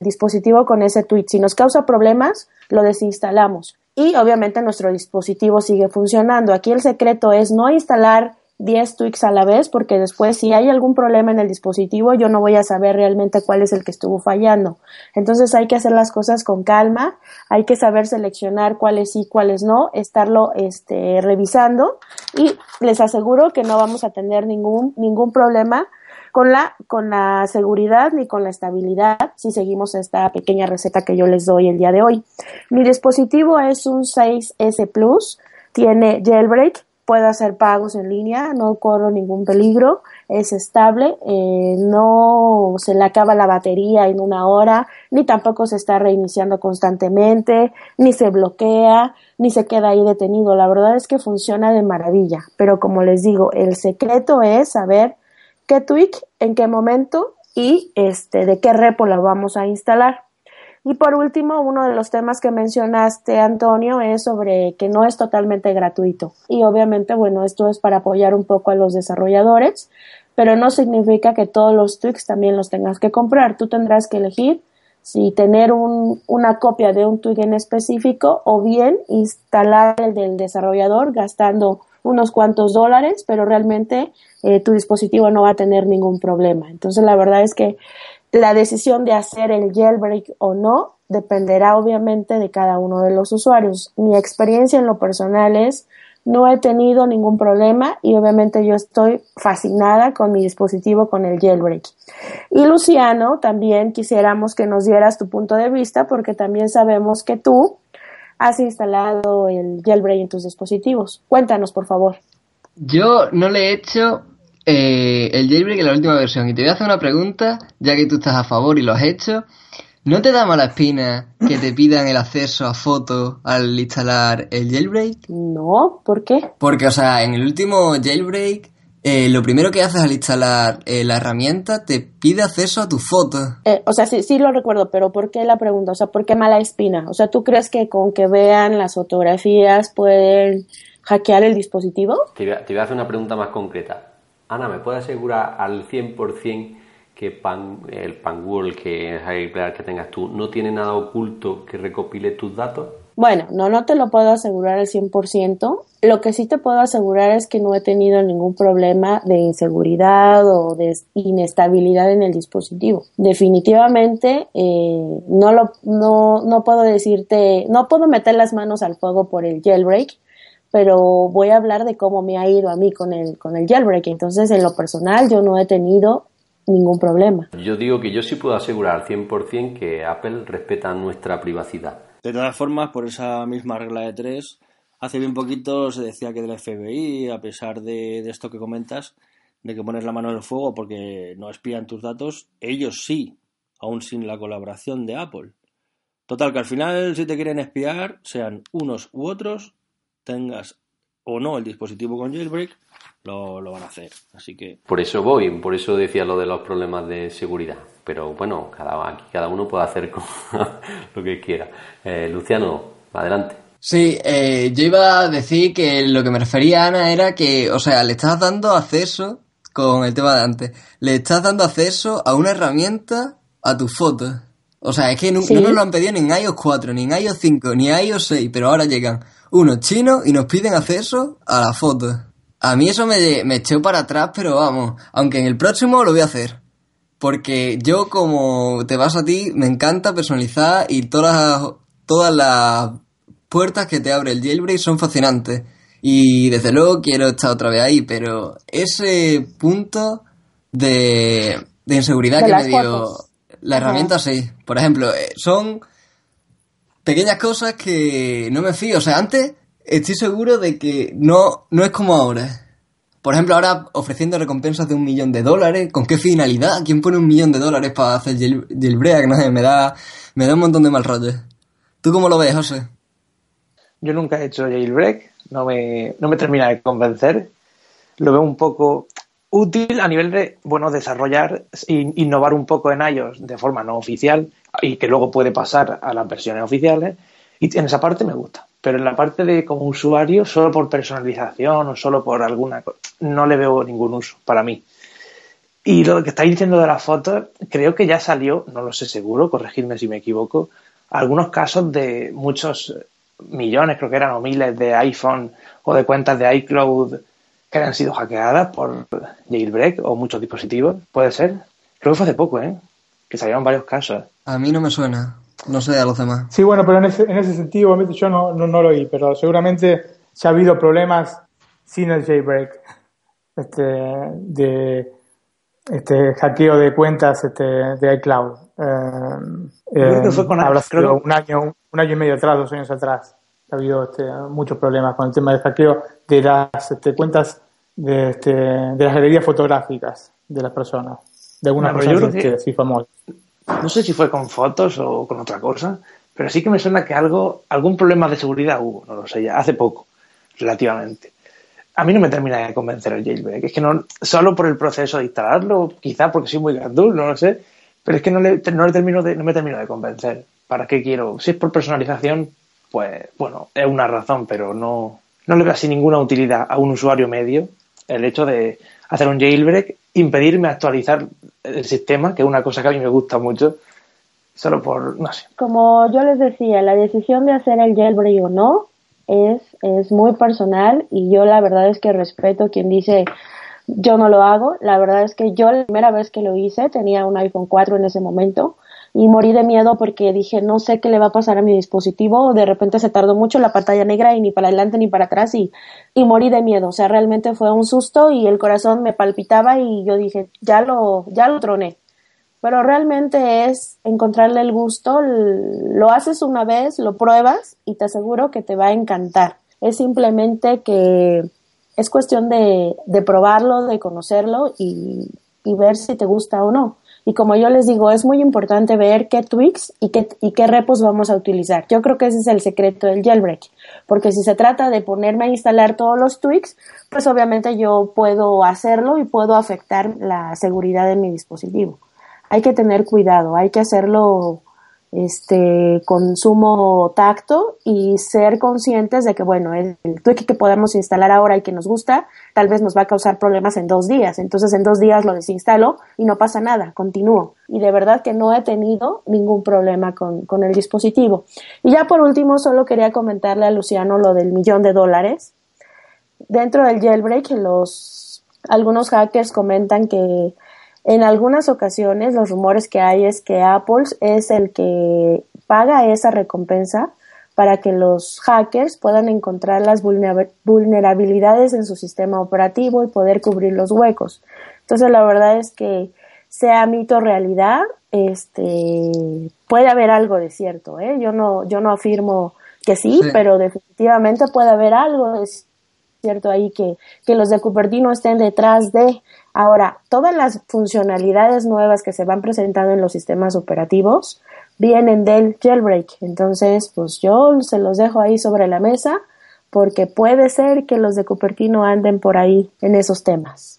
G: dispositivo con ese tweet. Si nos causa problemas, lo desinstalamos. Y obviamente nuestro dispositivo sigue funcionando. Aquí el secreto es no instalar 10 tweaks a la vez porque después si hay algún problema en el dispositivo yo no voy a saber realmente cuál es el que estuvo fallando. Entonces hay que hacer las cosas con calma, hay que saber seleccionar cuáles sí, cuáles no, estarlo este, revisando y les aseguro que no vamos a tener ningún, ningún problema con la, con la seguridad ni con la estabilidad si seguimos esta pequeña receta que yo les doy el día de hoy. Mi dispositivo es un 6S Plus, tiene jailbreak, puedo hacer pagos en línea, no corro ningún peligro, es estable, eh, no se le acaba la batería en una hora, ni tampoco se está reiniciando constantemente, ni se bloquea, ni se queda ahí detenido. La verdad es que funciona de maravilla, pero como les digo, el secreto es saber qué tweak, en qué momento y este, de qué repo la vamos a instalar. Y por último, uno de los temas que mencionaste, Antonio, es sobre que no es totalmente gratuito. Y obviamente, bueno, esto es para apoyar un poco a los desarrolladores, pero no significa que todos los tweaks también los tengas que comprar. Tú tendrás que elegir si tener un, una copia de un tweak en específico o bien instalar el del desarrollador gastando unos cuantos dólares, pero realmente eh, tu dispositivo no va a tener ningún problema. Entonces, la verdad es que la decisión de hacer el jailbreak o no dependerá obviamente de cada uno de los usuarios. Mi experiencia en lo personal es no he tenido ningún problema y obviamente yo estoy fascinada con mi dispositivo con el jailbreak. Y Luciano, también quisiéramos que nos dieras tu punto de vista porque también sabemos que tú has instalado el jailbreak en tus dispositivos. Cuéntanos, por favor.
H: Yo no le he hecho eh, el jailbreak en la última versión. Y te voy a hacer una pregunta, ya que tú estás a favor y lo has hecho. ¿No te da mala espina que te pidan el acceso a fotos al instalar el jailbreak?
G: No, ¿por qué?
H: Porque, o sea, en el último jailbreak, eh, lo primero que haces al instalar eh, la herramienta te pide acceso a tus fotos.
G: Eh, o sea, sí, sí lo recuerdo, pero ¿por qué la pregunta? O sea, ¿por qué mala espina? O sea, ¿tú crees que con que vean las fotografías pueden hackear el dispositivo?
D: Te voy a, te voy a hacer una pregunta más concreta. Ana, ¿me puede asegurar al 100% que pan, el Panwall que es el que tengas tú no tiene nada oculto que recopile tus datos?
G: Bueno, no, no te lo puedo asegurar al 100%. Lo que sí te puedo asegurar es que no he tenido ningún problema de inseguridad o de inestabilidad en el dispositivo. Definitivamente eh, no, lo, no, no puedo decirte, no puedo meter las manos al fuego por el jailbreak, pero voy a hablar de cómo me ha ido a mí con el, con el jailbreak. Entonces, en lo personal, yo no he tenido ningún problema.
D: Yo digo que yo sí puedo asegurar al 100% que Apple respeta nuestra privacidad.
C: De todas formas, por esa misma regla de tres, hace bien poquito se decía que del FBI, a pesar de, esto que comentas, de que pones la mano en el fuego porque no espían tus datos, ellos sí, aún sin la colaboración de Apple. Total, que al final, si te quieren espiar, sean unos u otros, tengas o no el dispositivo con jailbreak, lo, lo, van a hacer. Así que.
D: Por eso voy, por eso decía lo de los problemas de seguridad. Pero bueno, cada, aquí cada uno puede hacer <laughs> lo que quiera. Eh, Luciano, adelante.
H: Sí, eh, yo iba a decir que lo que me refería a Ana era que, o sea, le estás dando acceso, con el tema de antes, le estás dando acceso a una herramienta a tus fotos. O sea, es que no, ¿Sí? no nos lo han pedido ni en iOS 4, ni en iOS 5, ni en iOS 6, pero ahora llegan unos chinos y nos piden acceso a las fotos. A mí eso me, me echó para atrás, pero vamos, aunque en el próximo lo voy a hacer. Porque yo, como te vas a ti, me encanta personalizar y todas las, todas las puertas que te abre el jailbreak son fascinantes. Y desde luego quiero estar otra vez ahí, pero ese punto de, de inseguridad
G: De
H: que me dio la
G: Ajá.
H: herramienta, sí. Por ejemplo, eh, son pequeñas cosas que no me fío. O sea, antes estoy seguro de que no, no es como ahora. Por ejemplo, ahora ofreciendo recompensas de un millón de dólares. ¿Con qué finalidad? ¿Quién pone un millón de dólares para hacer jail- jailbreak? No sé, me da, me da un montón de mal rollo. ¿Tú cómo lo ves, José?
F: Yo nunca he hecho jailbreak, no me, no me termina de convencer. Lo veo un poco útil a nivel de, bueno, desarrollar, in- innovar un poco en iOS de forma no oficial y que luego puede pasar a las versiones oficiales. Y en esa parte me gusta. Pero en la parte de como usuario, solo por personalización o solo por alguna cosa, no le veo ningún uso para mí. Y lo que estáis diciendo de las fotos, creo que ya salió, no lo sé seguro, corregidme si me equivoco, algunos casos de muchos millones, creo que eran, o miles de iPhone o de cuentas de iCloud que han sido hackeadas por jailbreak o muchos dispositivos, puede ser. Creo que fue hace poco, ¿eh? Que salieron varios casos.
H: A mí no me suena, no sé a los demás.
E: Sí, bueno, pero en ese, en ese sentido, yo no, no, no lo oí, pero seguramente ya ha habido problemas sin el jailbreak este, de este hackeo de cuentas este, de iCloud. Eh,
F: Creo que fue con
E: habrá
F: creo
E: sido
F: que-
E: un año, un año y medio atrás, dos años atrás. Ha habido este, muchos problemas con el tema del hackeo de las este, cuentas de, este, de las galerías fotográficas de las personas, de algunas
F: No,
E: personas
F: que-
E: este, sí famosas.
F: No sé si fue con fotos o con otra cosa, pero sí que me suena que algo, algún problema de seguridad hubo, no lo sé, ya hace poco, relativamente. A mí no me termina de convencer el jailbreak, es que no, solo por el proceso de instalarlo, quizá porque soy muy gandul, no lo sé, pero es que no, le, no, le termino de, no me termino de convencer. ¿Para qué quiero? Si es por personalización, pues bueno, es una razón, pero no, no le veo así ninguna utilidad a un usuario medio el hecho de hacer un jailbreak, impedirme actualizar el sistema, que es una cosa que a mí me gusta mucho, solo por, no sé.
G: Como yo les decía, la decisión de hacer el jailbreak o no es, es muy personal y yo la verdad es que respeto quien dice yo no lo hago. La verdad es que yo la primera vez que lo hice tenía un iPhone 4 en ese momento y morí de miedo porque dije no sé qué le va a pasar a mi dispositivo. De repente se tardó mucho la pantalla negra y ni para adelante ni para atrás y, y morí de miedo. O sea, realmente fue un susto y el corazón me palpitaba y yo dije ya lo, ya lo troné pero realmente es encontrarle el gusto, lo haces una vez, lo pruebas y te aseguro que te va a encantar. Es simplemente que es cuestión de, de probarlo, de conocerlo y, y ver si te gusta o no. Y como yo les digo, es muy importante ver qué tweaks y qué, y qué repos vamos a utilizar. Yo creo que ese es el secreto del jailbreak, porque si se trata de ponerme a instalar todos los tweaks, pues obviamente yo puedo hacerlo y puedo afectar la seguridad de mi dispositivo hay que tener cuidado, hay que hacerlo este, con sumo tacto y ser conscientes de que, bueno, el, el que podemos instalar ahora y que nos gusta, tal vez nos va a causar problemas en dos días. Entonces, en dos días lo desinstalo y no pasa nada, continúo. Y de verdad que no he tenido ningún problema con, con el dispositivo. Y ya por último, solo quería comentarle a Luciano lo del millón de dólares. Dentro del jailbreak, los, algunos hackers comentan que en algunas ocasiones los rumores que hay es que Apple es el que paga esa recompensa para que los hackers puedan encontrar las vulnera- vulnerabilidades en su sistema operativo y poder cubrir los huecos. Entonces la verdad es que sea mito o realidad, este puede haber algo de cierto, ¿eh? Yo no, yo no afirmo que sí,
H: Sí.
G: pero definitivamente puede haber algo de cierto ahí que, que los de Cupertino estén detrás de. Ahora, todas las funcionalidades nuevas que se van presentando en los sistemas operativos vienen del jailbreak. Entonces, pues yo se los dejo ahí sobre la mesa porque puede ser que los de Cupertino anden por ahí en esos temas.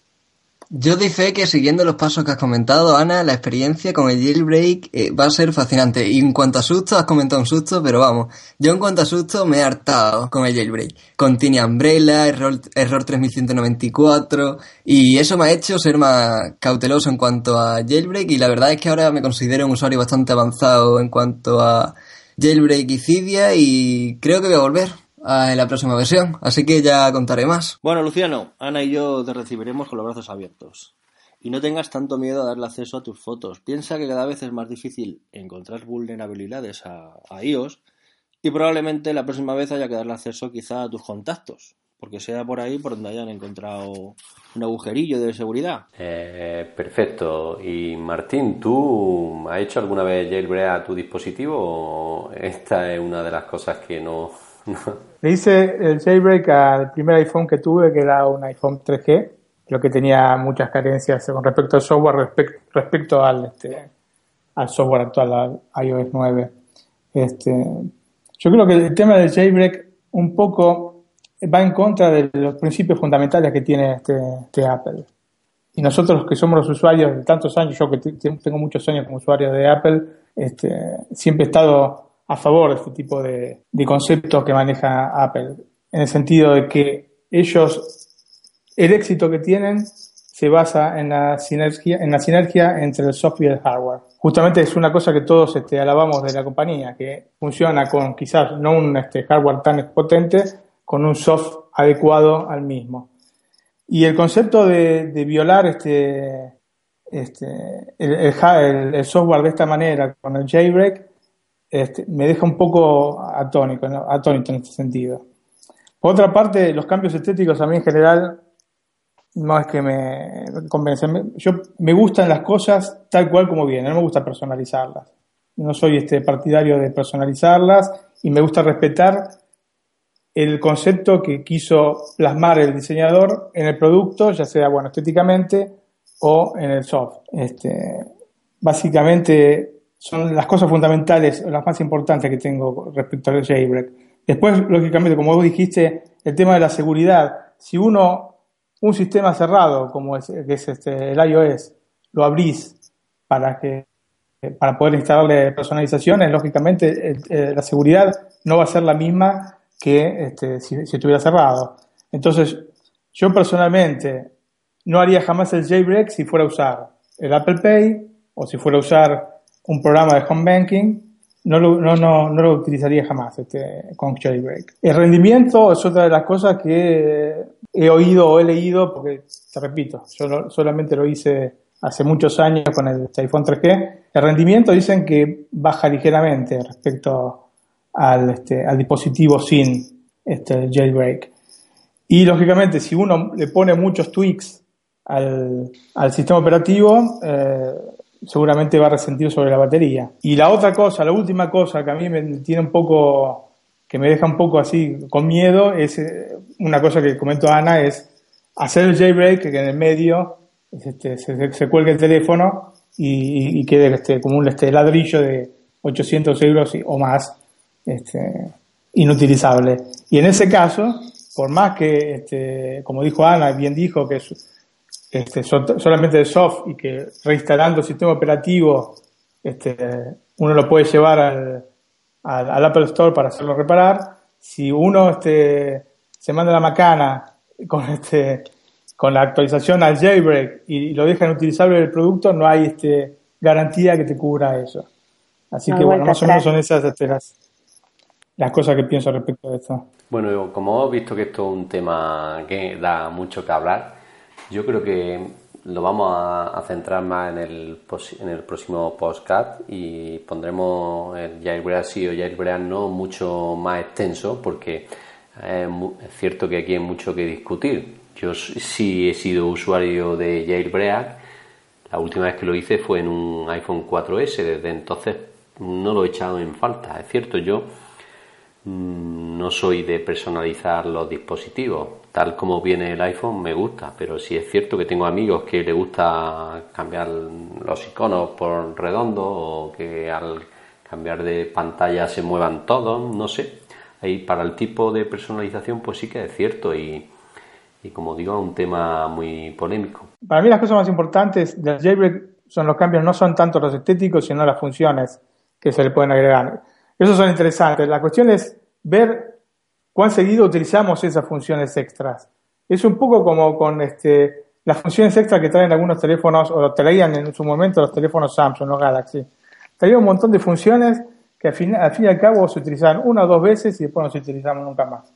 H: Yo di fe que siguiendo los pasos que has comentado, Ana, la experiencia con el jailbreak eh, va a ser fascinante. Y en cuanto a susto, has comentado un susto, pero vamos, yo en cuanto a susto me he hartado con el jailbreak. Con Tiny Umbrella, error, error 3194, y eso me ha hecho ser más cauteloso en cuanto a jailbreak, y la verdad es que ahora me considero un usuario bastante avanzado en cuanto a jailbreak y Cydia, y creo que voy a volver a la próxima versión, así que ya contaré más.
C: Bueno, Luciano, Ana y yo te recibiremos con los brazos abiertos. Y no tengas tanto miedo a darle acceso a tus fotos. Piensa que cada vez es más difícil encontrar vulnerabilidades a, a iOS y probablemente la próxima vez haya que darle acceso quizá a tus contactos, porque sea por ahí por donde hayan encontrado un agujerillo de seguridad.
D: Eh, perfecto. Y Martín, ¿tú has hecho alguna vez jailbreak a tu dispositivo esta es una de las cosas que no... <laughs>
E: Le hice el jailbreak al primer iPhone que tuve, que era un iPhone 3G, lo que tenía muchas carencias con respecto al software, respec- respecto al, este, al software actual, al iOS 9. Este, yo creo que el tema del jailbreak un poco va en contra de los principios fundamentales que tiene este, este Apple. Y nosotros que somos los usuarios de tantos años, yo que tengo muchos años como usuario de Apple, siempre he estado a favor de este tipo de, conceptos que maneja Apple, en el sentido de que ellos, el éxito que tienen se basa en la sinergia, en la sinergia entre el software y el hardware. Justamente es una cosa que todos este, alabamos de la compañía, que funciona con quizás no un este, hardware tan potente, con un soft adecuado al mismo. Y el concepto de, violar este, este, el, software de esta manera con el jailbreak este, me deja un poco atónico, atónito en este sentido. Por otra parte, los cambios estéticos a mí en general no es que me convencen. Yo me gustan las cosas tal cual como vienen, no me gusta personalizarlas. No soy este partidario de personalizarlas y me gusta respetar el concepto que quiso plasmar el diseñador en el producto, ya sea bueno estéticamente o en el soft. Este, básicamente son las cosas fundamentales, las más importantes que tengo respecto al jailbreak. Después, lógicamente, como vos dijiste, el tema de la seguridad. Si uno, un sistema cerrado, como es, que es este, el iOS, lo abrís para que para poder instalarle personalizaciones, lógicamente la seguridad no va a ser la misma que este, si, si, estuviera cerrado. Entonces, yo personalmente no haría jamás el jailbreak si fuera a usar el Apple Pay o si fuera a usar un programa de home banking, no lo, no, no, no lo utilizaría jamás este, con jailbreak. El rendimiento es otra de las cosas que he oído o he leído, porque te repito, yo solamente lo hice hace muchos años con el iPhone 3G. El rendimiento dicen que baja ligeramente respecto al, este, al dispositivo sin este, jailbreak. Y lógicamente, si uno le pone muchos tweaks al, al sistema operativo, eh, seguramente va a resentir sobre la batería. Y la otra cosa, la última cosa que a mí me tiene un poco, que me deja un poco así con miedo, es eh, una cosa que comentó Ana, es hacer el jailbreak que en el medio este, se, se, cuelgue el teléfono y, quede este, como un este, ladrillo de 800 euros o más este, inutilizable. Y en ese caso, por más que, este, como dijo Ana, bien dijo que es este, solamente de soft y que reinstalando el sistema operativo este, uno lo puede llevar al, al, Apple Store para hacerlo reparar. Si uno este, se manda la macana con, este, con la actualización al jailbreak y, lo deja inutilizable el producto, no hay este, garantía que te cubra eso. Así que bueno, más o menos son esas este, las, las cosas que pienso respecto a esto.
D: Bueno, como hemos visto que esto es un tema que da mucho que hablar, yo creo que lo vamos a, centrar más en el, en el próximo podcast y pondremos el jailbreak sí o jailbreak no mucho más extenso porque es, cierto que aquí hay mucho que discutir. Yo sí he sido usuario de jailbreak. La última vez que lo hice fue en un iPhone 4S. Desde entonces no lo he echado en falta. Es cierto, yo no soy de personalizar los dispositivos. Tal como viene el iPhone me gusta, pero si es cierto que tengo amigos que le gusta cambiar los iconos por redondo o que al cambiar de pantalla se muevan todos, no sé. Ahí para el tipo de personalización pues sí que es cierto y, y como digo es un tema muy polémico.
E: Para mí las cosas más importantes del jailbreak son los cambios, no son tanto los estéticos, sino las funciones que se le pueden agregar. Esos son interesantes. La cuestión es ver cuán seguido utilizamos esas funciones extras. Es un poco como con este, las funciones extras que traen algunos teléfonos, o traían en su momento los teléfonos Samsung, o Galaxy. Traían un montón de funciones que al fin, al fin y al cabo se utilizaban una o dos veces y después no se utilizaban nunca más.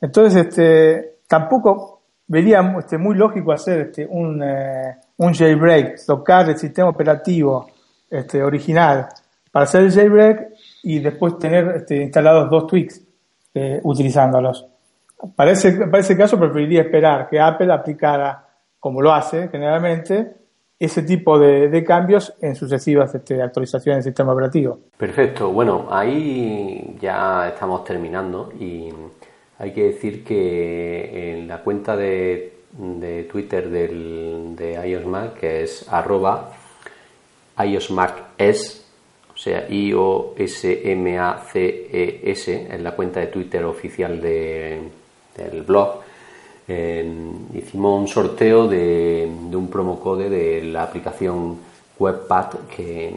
E: Entonces, este, tampoco vería este, muy lógico hacer este, un, eh, un jailbreak, tocar el sistema operativo este, original para hacer el jailbreak y después tener este, instalados dos tweaks eh, utilizándolos. Para ese, para ese caso preferiría esperar que Apple aplicara, como lo hace generalmente, ese tipo de, cambios en sucesivas este, actualizaciones del sistema operativo.
D: Perfecto, bueno, ahí ya estamos terminando y hay que decir que en la cuenta de, de Twitter del, de iOS que es arroba iOSMacS, o sea, I-O-S-M-A-C-E-S, en la cuenta de Twitter oficial del blog, hicimos un sorteo de, un promo code de la aplicación WebPad que,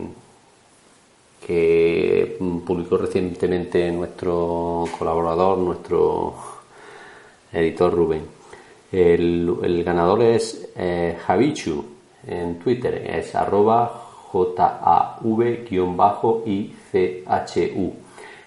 D: que publicó recientemente nuestro colaborador, nuestro editor Rubén. El, el ganador es eh, Javichu en Twitter, es arroba J-A-V-I-C-H-U.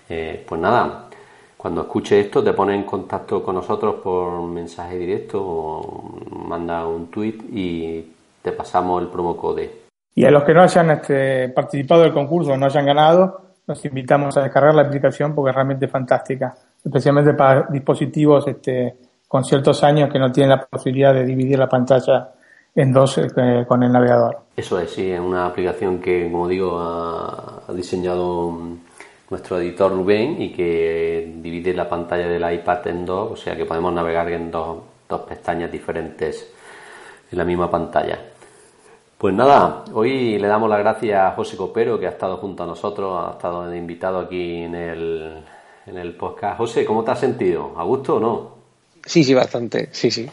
D: Eh, pues nada, cuando escuches esto te pones en contacto con nosotros por mensaje directo o manda un tweet y te pasamos el promo code.
E: Y a los que no hayan este, participado del concurso, no hayan ganado, los invitamos a descargar la aplicación porque es realmente fantástica, especialmente para dispositivos este, con ciertos años que no tienen la posibilidad de dividir la pantalla en dos eh, con el navegador.
D: Eso es, sí, es una aplicación que, como digo, ha, ha diseñado nuestro editor Rubén y que divide la pantalla del iPad en dos, o sea que podemos navegar en dos, dos pestañas diferentes en la misma pantalla. Pues nada, hoy le damos las gracias a José Copero que ha estado junto a nosotros, ha estado de invitado aquí en el, en el podcast. José, ¿cómo te has sentido? ¿A gusto o no?
F: Sí, sí, bastante, sí, sí.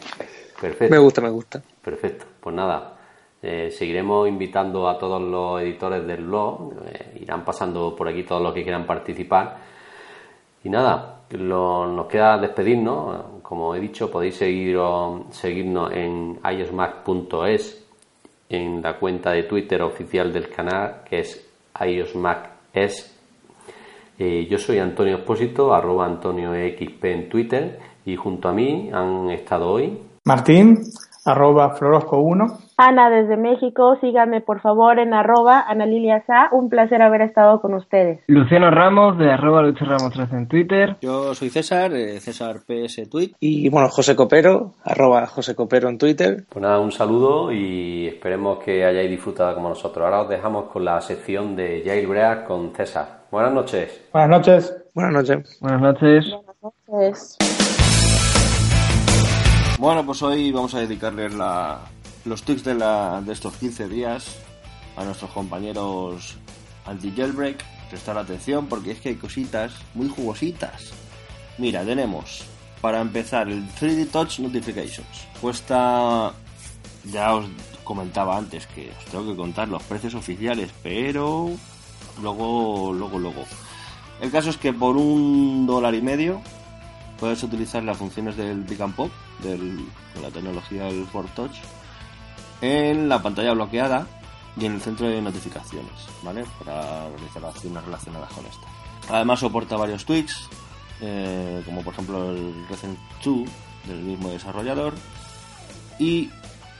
D: Perfecto.
F: Me gusta, me gusta.
D: Perfecto, pues nada, eh, seguiremos invitando a todos los editores del blog, eh, irán pasando por aquí todos los que quieran participar. Y nada, lo- nos queda despedirnos. Como he dicho, podéis seguir, seguirnos en iosmac.es, en la cuenta de Twitter oficial del canal, que es iosmaces. Eh, yo soy Antonio Espósito, arroba Antonio XP en Twitter, y junto a mí han estado hoy
E: Martín, arroba florosco1.
G: Ana desde México, síganme por favor en arroba Ana Lilia Sa. Un placer haber estado con ustedes.
A: Luciano Ramos de arroba Lucho Ramos 13 en Twitter.
C: Yo soy César, eh, César PS Tweet.
F: Y bueno, José Copero, arroba José Copero en Twitter.
D: Pues nada, un saludo y esperemos que hayáis disfrutado como nosotros. Ahora os dejamos con la sección de Jailbreak con César. Buenas noches.
E: Buenas noches.
F: Buenas noches.
A: Buenas noches.
G: Pues,
C: Bueno, pues hoy vamos a dedicarles la- los tips de, la, de estos 15 días a nuestros compañeros anti-jailbreak. Prestar atención porque es que hay cositas muy jugositas. Mira, tenemos para empezar el 3D Touch Notifications. Cuesta, ya os comentaba antes que os tengo que contar los precios oficiales, pero luego, luego, luego. El caso es que por un dólar y medio puedes utilizar las funciones del Pick and Pop, del- de la tecnología del Ford Touch, en la pantalla bloqueada y en el centro de notificaciones, ¿vale? Para realizar acciones relacionadas con esta. Además soporta varios tweaks, eh, como por ejemplo el Recent 2 del mismo desarrollador, y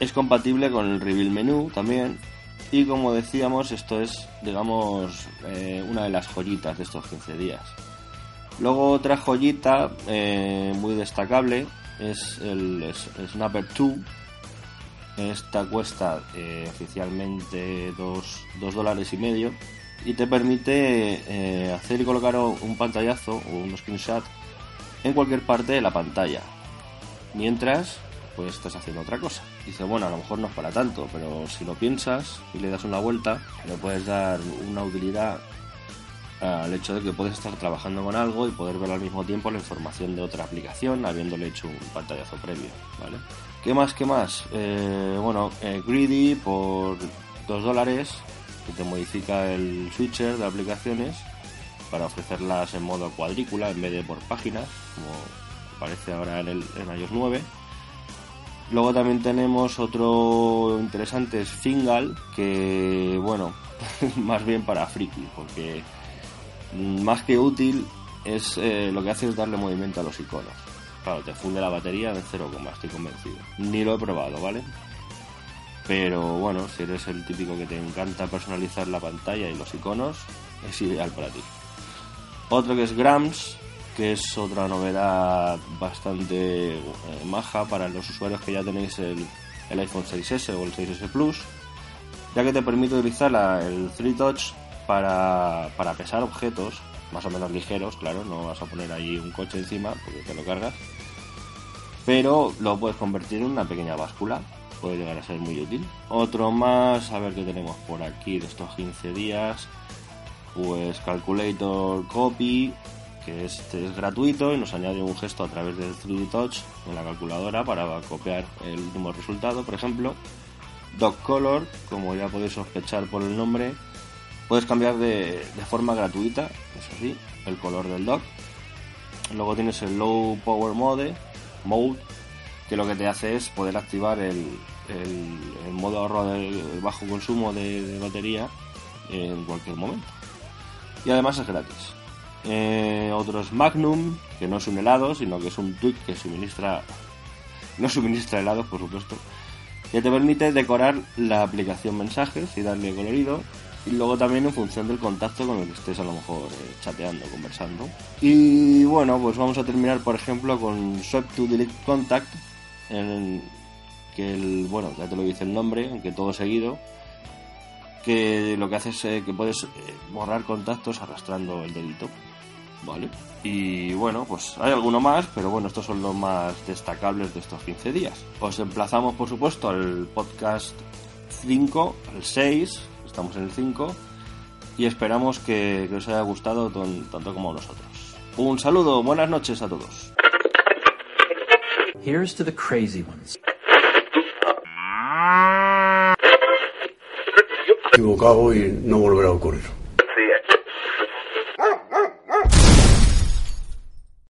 C: es compatible con el Reveal Menu también. Y como decíamos, esto es, digamos, eh, una de las joyitas de estos 15 días. Luego otra joyita eh, muy destacable es el Snapper 2. Esta cuesta eh, oficialmente 2 dólares y medio y te permite eh, hacer y colocar un pantallazo o un screenshot en cualquier parte de la pantalla. Mientras, pues estás haciendo otra cosa. Dice, bueno, a lo mejor no es para tanto, pero si lo piensas y le das una vuelta, le puedes dar una utilidad al hecho de que puedes estar trabajando con algo y poder ver al mismo tiempo la información de otra aplicación habiéndole hecho un pantallazo previo, ¿vale? ¿Qué más? ¿Qué más? Eh, bueno, eh, Greedy por 2 dólares que te modifica el switcher de aplicaciones para ofrecerlas en modo cuadrícula en vez de por páginas, como aparece ahora en, el, en iOS 9. Luego también tenemos otro interesante, es Fingal, que bueno, <laughs> más bien para friki, porque más que útil es eh, lo que hace es darle movimiento a los iconos. Claro, te funde la batería de 0, estoy convencido. Ni lo he probado, ¿vale? Pero bueno, si eres el típico que te encanta personalizar la pantalla y los iconos, es ideal para ti. Otro que es Grams, que es otra novedad bastante eh, maja para los usuarios que ya tenéis el, el iPhone 6S o el 6S Plus, ya que te permite utilizar el 3 Touch para, para pesar objetos más o menos ligeros, claro, no vas a poner ahí un coche encima porque te lo cargas, pero lo puedes convertir en una pequeña báscula, puede llegar a ser muy útil. Otro más, a ver qué tenemos por aquí de estos 15 días, pues Calculator Copy, que este es gratuito y nos añade un gesto a través del 3D Touch en la calculadora para copiar el último resultado, por ejemplo. Dog Color, como ya podéis sospechar por el nombre, puedes cambiar de, forma gratuita, eso sí, el color del dog. Luego tienes el Low Power Mode, mode que lo que te hace es poder activar el, el, modo ahorro de bajo consumo de, batería en cualquier momento. Y además es gratis. Eh, otro es Magnum, que no es un helado, sino que es un tweet que suministra, <laughs> no suministra helados, por supuesto, que te permite decorar la aplicación mensajes y darle colorido y luego también en función del contacto con el que estés a lo mejor eh, chateando, conversando. Y bueno, pues vamos a terminar por ejemplo con Swipe to Delete Contact, en que el, bueno, ya te lo dice el nombre, aunque todo seguido, que lo que hace es eh, que puedes eh, borrar contactos arrastrando el dedito. ¿Vale? Y bueno, pues hay alguno más, pero bueno, estos son los más destacables de estos 15 días. Os emplazamos, por supuesto, al podcast 5, al 6, estamos en el 5, y esperamos que, os haya gustado tanto como a nosotros. Un saludo, buenas noches a todos. Here's to the crazy ones.
B: Equivocado y no volverá a ocurrir.